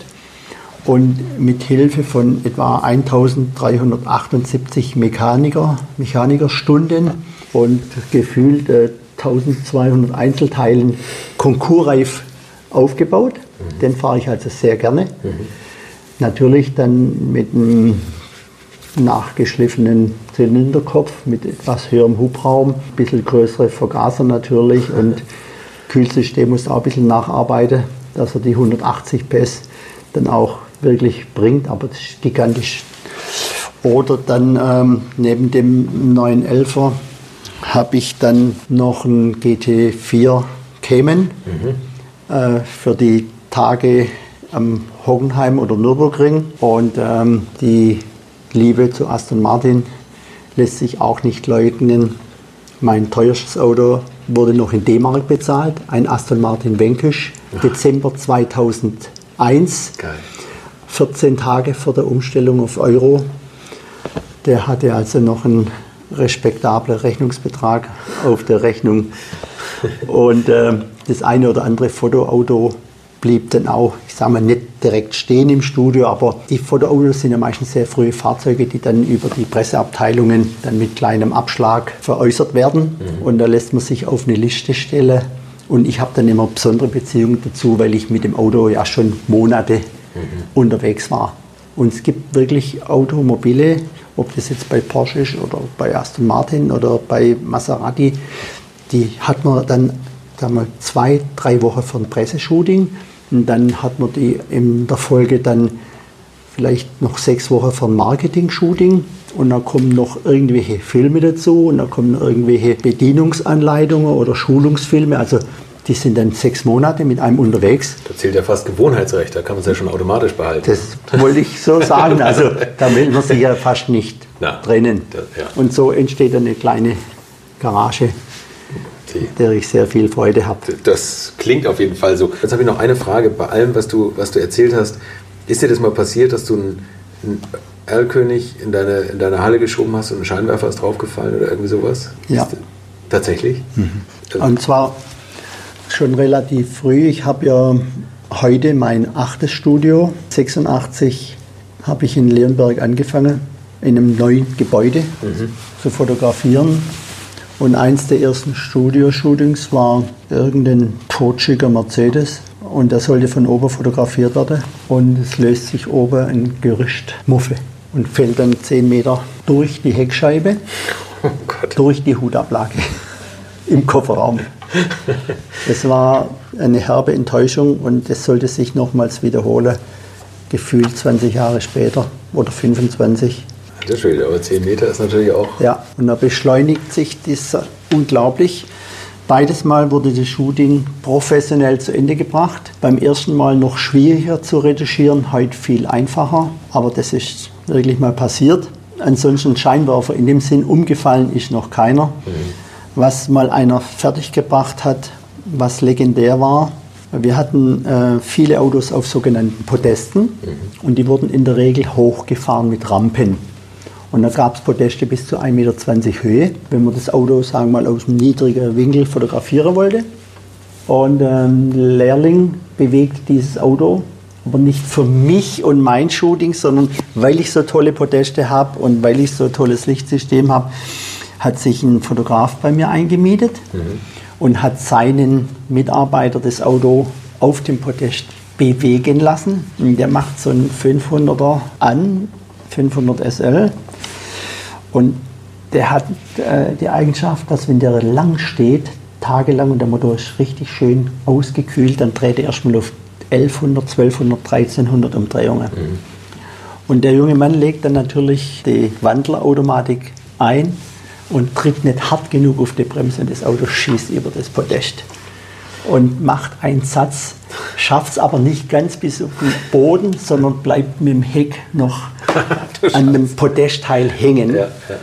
S4: und mit Hilfe von etwa 1378 Mechaniker, Mechanikerstunden und gefühlt äh, 1200 Einzelteilen konkursreif aufgebaut. Mhm. Den fahre ich also sehr gerne. Mhm. Natürlich dann mit einem nachgeschliffenen Zylinderkopf mit etwas höherem Hubraum, ein bisschen größere Vergaser natürlich und Kühlsystem muss auch ein bisschen nacharbeiten, dass er die 180 PS dann auch wirklich bringt, aber das ist gigantisch. Oder dann ähm, neben dem 911er habe ich dann noch einen GT4 Cayman mhm. äh, für die Tage am Hockenheim oder Nürburgring. Und ähm, die Liebe zu Aston Martin lässt sich auch nicht leugnen. Mein teuerstes Auto wurde noch in D-Mark bezahlt, ein Aston Martin Vanquish, Dezember 2001. Geil. 14 Tage vor der Umstellung auf Euro. Der hatte also noch einen respektablen Rechnungsbetrag auf der Rechnung. Und äh, das eine oder andere Fotoauto blieb dann auch, ich sage mal, nicht direkt stehen im Studio, aber die Fotoautos sind ja meistens sehr frühe Fahrzeuge, die dann über die Presseabteilungen dann mit kleinem Abschlag veräußert werden. Mhm. Und da lässt man sich auf eine Liste stellen. Und ich habe dann immer besondere Beziehungen dazu, weil ich mit dem Auto ja schon Monate mhm. unterwegs war. Und es gibt wirklich Automobile, ob das jetzt bei Porsche ist oder bei Aston Martin oder bei Maserati, die hat man dann sagen wir, zwei, drei Wochen für ein Presseshooting und dann hat man die in der Folge dann vielleicht noch sechs Wochen für ein Marketing-Shooting und dann kommen noch irgendwelche Filme dazu und dann kommen irgendwelche Bedienungsanleitungen oder Schulungsfilme. Also die sind dann sechs Monate mit einem unterwegs.
S3: Da zählt ja fast Gewohnheitsrecht, da kann man es ja schon automatisch behalten.
S4: Das wollte ich so sagen. Also da will man sich ja fast nicht Na, trennen. Das, ja. Und so entsteht eine kleine Garage. Der ich sehr viel Freude habe.
S3: Das klingt auf jeden Fall so. Jetzt habe ich noch eine Frage bei allem, was du, was du erzählt hast. Ist dir das mal passiert, dass du einen, einen Erlkönig in deine, in deine Halle geschoben hast und ein Scheinwerfer ist draufgefallen oder irgendwie sowas?
S4: Ja.
S3: Ist, tatsächlich?
S4: Mhm. Und zwar schon relativ früh. Ich habe ja heute mein achtes Studio. 86 habe ich in Leonberg angefangen, in einem neuen Gebäude mhm. zu fotografieren. Und eins der ersten Studio-Shootings war irgendein totschicker Mercedes. Und der sollte von oben fotografiert werden. Und es löst sich oben ein Gerüst Muffe und fällt dann 10 Meter durch die Heckscheibe, oh durch die Hutablage im Kofferraum. Es war eine herbe Enttäuschung und es sollte sich nochmals wiederholen, gefühlt 20 Jahre später oder 25.
S3: Das ist aber 10 Meter ist natürlich auch.
S4: Ja, und da beschleunigt sich das unglaublich. Beides Mal wurde das Shooting professionell zu Ende gebracht. Beim ersten Mal noch schwieriger zu retuschieren, heute viel einfacher. Aber das ist wirklich mal passiert. Ansonsten Scheinwerfer in dem Sinn umgefallen ist noch keiner. Mhm was mal einer fertiggebracht hat, was legendär war. Wir hatten äh, viele Autos auf sogenannten Podesten mhm. und die wurden in der Regel hochgefahren mit Rampen. Und da gab es Podeste bis zu 1,20 Meter Höhe, wenn man das Auto, sagen wir mal, aus einem niedrigen Winkel fotografieren wollte. Und ein ähm, Lehrling bewegt dieses Auto, aber nicht für mich und mein Shooting, sondern weil ich so tolle Podeste habe und weil ich so ein tolles Lichtsystem habe, hat sich ein Fotograf bei mir eingemietet mhm. und hat seinen Mitarbeiter das Auto auf dem Podest bewegen lassen. Und der macht so einen 500er an, 500 SL. Und der hat äh, die Eigenschaft, dass wenn der lang steht, tagelang und der Motor ist richtig schön ausgekühlt, dann dreht er erstmal auf 1100, 1200, 1300 Umdrehungen. Mhm. Und der junge Mann legt dann natürlich die Wandlerautomatik ein und tritt nicht hart genug auf die Bremse und das Auto schießt über das Podest und macht einen Satz schafft es aber nicht ganz bis auf den Boden, sondern bleibt mit dem Heck noch an dem Podestteil hängen.
S3: Ja, ja.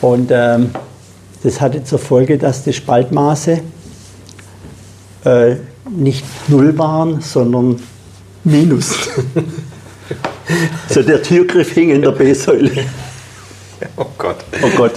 S4: Und ähm, das hatte zur Folge, dass die Spaltmaße äh, nicht null waren, sondern minus. so der Türgriff hing in der B-Säule.
S3: Oh Gott.
S4: Oh Gott.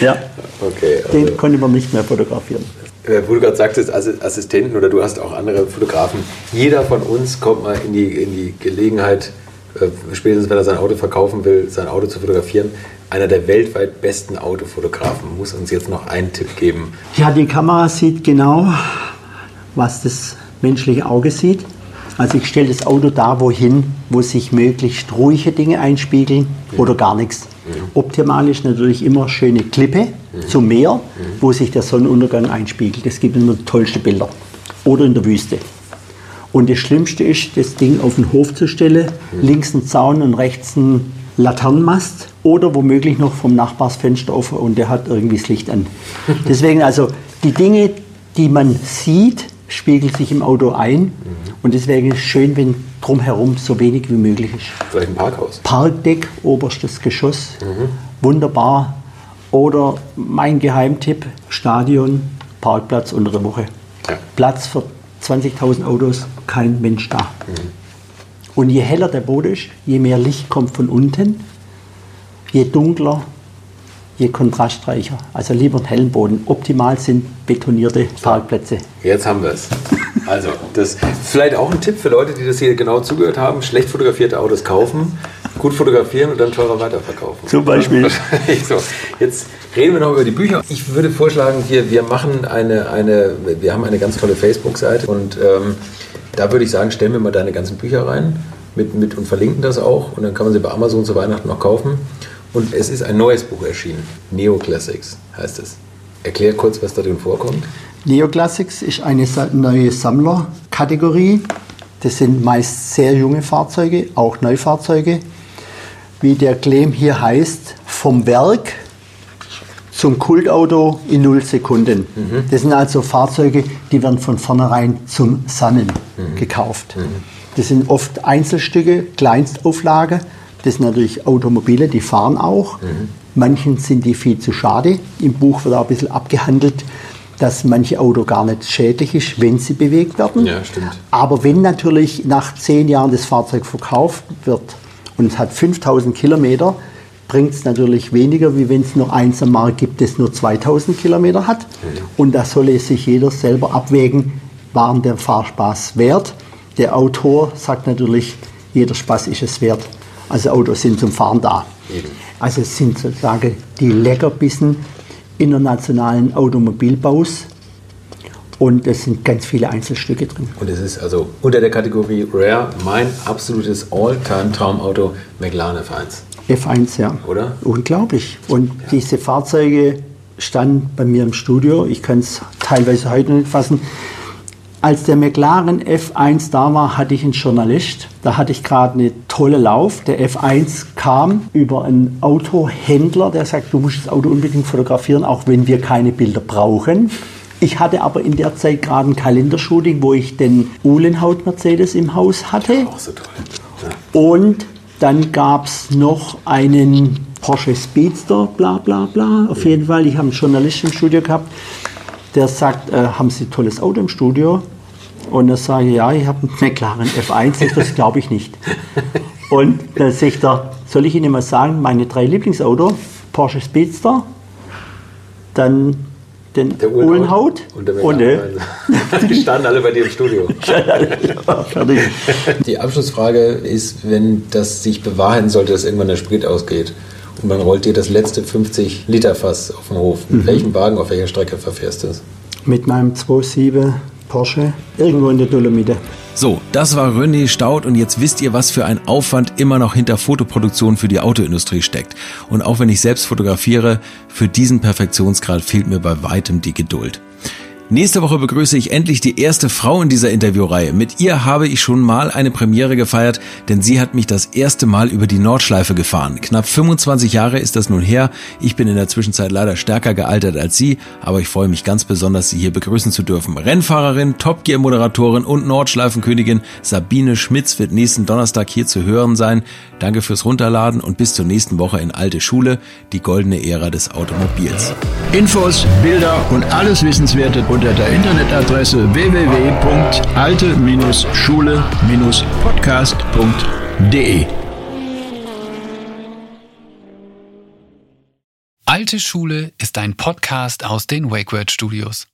S4: Ja,
S3: Okay. Also,
S4: den konnte man nicht mehr fotografieren.
S3: Äh, wo du gerade sagtest, Assi- Assistenten oder du hast auch andere Fotografen. Jeder von uns kommt mal in die, in die Gelegenheit, äh, spätestens wenn er sein Auto verkaufen will, sein Auto zu fotografieren. Einer der weltweit besten Autofotografen muss uns jetzt noch einen Tipp geben.
S4: Ja, die Kamera sieht genau, was das menschliche Auge sieht. Also ich stelle das Auto da wohin, wo sich möglichst ruhige Dinge einspiegeln oder gar nichts. Optimal ist natürlich immer schöne Klippe zum Meer, wo sich der Sonnenuntergang einspiegelt. Das gibt immer die tollsten Bilder. Oder in der Wüste. Und das Schlimmste ist, das Ding auf den Hof zu stellen, links ein Zaun und rechts ein Laternenmast oder womöglich noch vom Nachbarsfenster offen und der hat irgendwie das Licht an. Deswegen also die Dinge, die man sieht, spiegeln sich im Auto ein und deswegen ist es schön, wenn drumherum so wenig wie möglich ist.
S3: Vielleicht ein Parkhaus.
S4: Parkdeck, oberstes Geschoss, wunderbar. Oder mein Geheimtipp, Stadion, Parkplatz unter der Woche.
S3: Ja.
S4: Platz für 20.000 Autos, kein Mensch da. Und je heller der Boden ist, je mehr Licht kommt von unten, je dunkler, je kontrastreicher. Also lieber einen hellen Boden. Optimal sind betonierte Parkplätze.
S3: Jetzt haben wir es. Also, das vielleicht auch ein Tipp für Leute, die das hier genau zugehört haben: schlecht fotografierte Autos kaufen, gut fotografieren und dann teurer weiterverkaufen.
S4: Zum Beispiel.
S3: So. Jetzt reden wir noch über die Bücher. Ich würde vorschlagen, wir, wir machen eine, eine, wir haben eine ganz tolle Facebook-Seite und ähm, da würde ich sagen, stellen wir mal deine ganzen Bücher rein mit, mit und verlinken das auch und dann kann man sie bei Amazon zu Weihnachten noch kaufen. Und es ist ein neues Buch erschienen, Neo Classics heißt es. Erklär kurz, was da drin vorkommt.
S4: Neoclassics ist eine neue Sammlerkategorie. Das sind meist sehr junge Fahrzeuge, auch Neufahrzeuge. Wie der Claim hier heißt, vom Werk zum Kultauto in null Sekunden. Das sind also Fahrzeuge, die werden von vornherein zum Sannen gekauft. Das sind oft Einzelstücke, Kleinstauflage. Das sind natürlich Automobile, die fahren auch. Manchen sind die viel zu schade. Im Buch wird auch ein bisschen abgehandelt, dass manche Auto gar nicht schädlich ist, wenn sie bewegt werden.
S3: Ja, stimmt.
S4: Aber wenn natürlich nach zehn Jahren das Fahrzeug verkauft wird und es hat 5000 Kilometer, bringt es natürlich weniger, wie wenn es nur eins am Markt gibt, das nur 2000 Kilometer hat. Und da solle sich jeder selber abwägen, waren der Fahrspaß wert. Der Autor sagt natürlich, jeder Spaß ist es wert. Also Autos sind zum Fahren da. Also es sind sozusagen die Leckerbissen internationalen Automobilbaus und es sind ganz viele Einzelstücke drin.
S3: Und es ist also unter der Kategorie Rare mein absolutes All-Time-Traumauto McLaren F1.
S4: F1, ja.
S3: Oder?
S4: Unglaublich. Und diese Fahrzeuge standen bei mir im Studio. Ich kann es teilweise heute nicht fassen. Als der McLaren F1 da war, hatte ich einen Journalist. Da hatte ich gerade eine tolle Lauf. Der F1 kam über einen Autohändler, der sagt, du musst das Auto unbedingt fotografieren, auch wenn wir keine Bilder brauchen. Ich hatte aber in der Zeit gerade ein Kalendershooting, wo ich den Uhlenhaut Mercedes im Haus hatte.
S3: Auch so toll. Ja.
S4: Und dann gab es noch einen Porsche Speedster, bla bla bla. Auf jeden Fall, ich habe einen Journalisten im Studio gehabt, der sagt, äh, haben Sie ein tolles Auto im Studio? Und er sage ja, ich habe einen McLaren F1, Sagt, das glaube ich nicht. Und dann sagt er, soll ich Ihnen mal sagen, meine drei Lieblingsauto, Porsche Speedster, dann den
S3: Der
S4: Uhlenhaut
S3: und der
S4: und der.
S3: Die standen alle bei dir im Studio. Die Abschlussfrage ist, wenn das sich bewahrheiten sollte, dass irgendwann der Sprit ausgeht und man rollt dir das letzte 50 Liter Fass auf den Hof. Mit welchem Wagen auf welcher Strecke verfährst du es?
S4: Mit meinem 2.7 Porsche irgendwo in der Dolomite.
S2: So, das war René Staud und jetzt wisst ihr, was für ein Aufwand immer noch hinter Fotoproduktion für die Autoindustrie steckt. Und auch wenn ich selbst fotografiere, für diesen Perfektionsgrad fehlt mir bei weitem die Geduld.
S3: Nächste Woche begrüße ich endlich die erste Frau in dieser Interviewreihe. Mit ihr habe ich schon mal eine Premiere gefeiert, denn sie hat mich das erste Mal über die Nordschleife gefahren. Knapp 25 Jahre ist das nun her. Ich bin in der Zwischenzeit leider stärker gealtert als sie, aber ich freue mich ganz besonders, sie hier begrüßen zu dürfen. Rennfahrerin, Top Gear Moderatorin und Nordschleifenkönigin Sabine Schmitz wird nächsten Donnerstag hier zu hören sein. Danke fürs Runterladen und bis zur nächsten Woche in Alte Schule, die goldene Ära des Automobils.
S1: Infos, Bilder und alles Wissenswerte unter der Internetadresse www.alte-schule-podcast.de.
S7: Alte Schule ist ein Podcast aus den WakeWord Studios.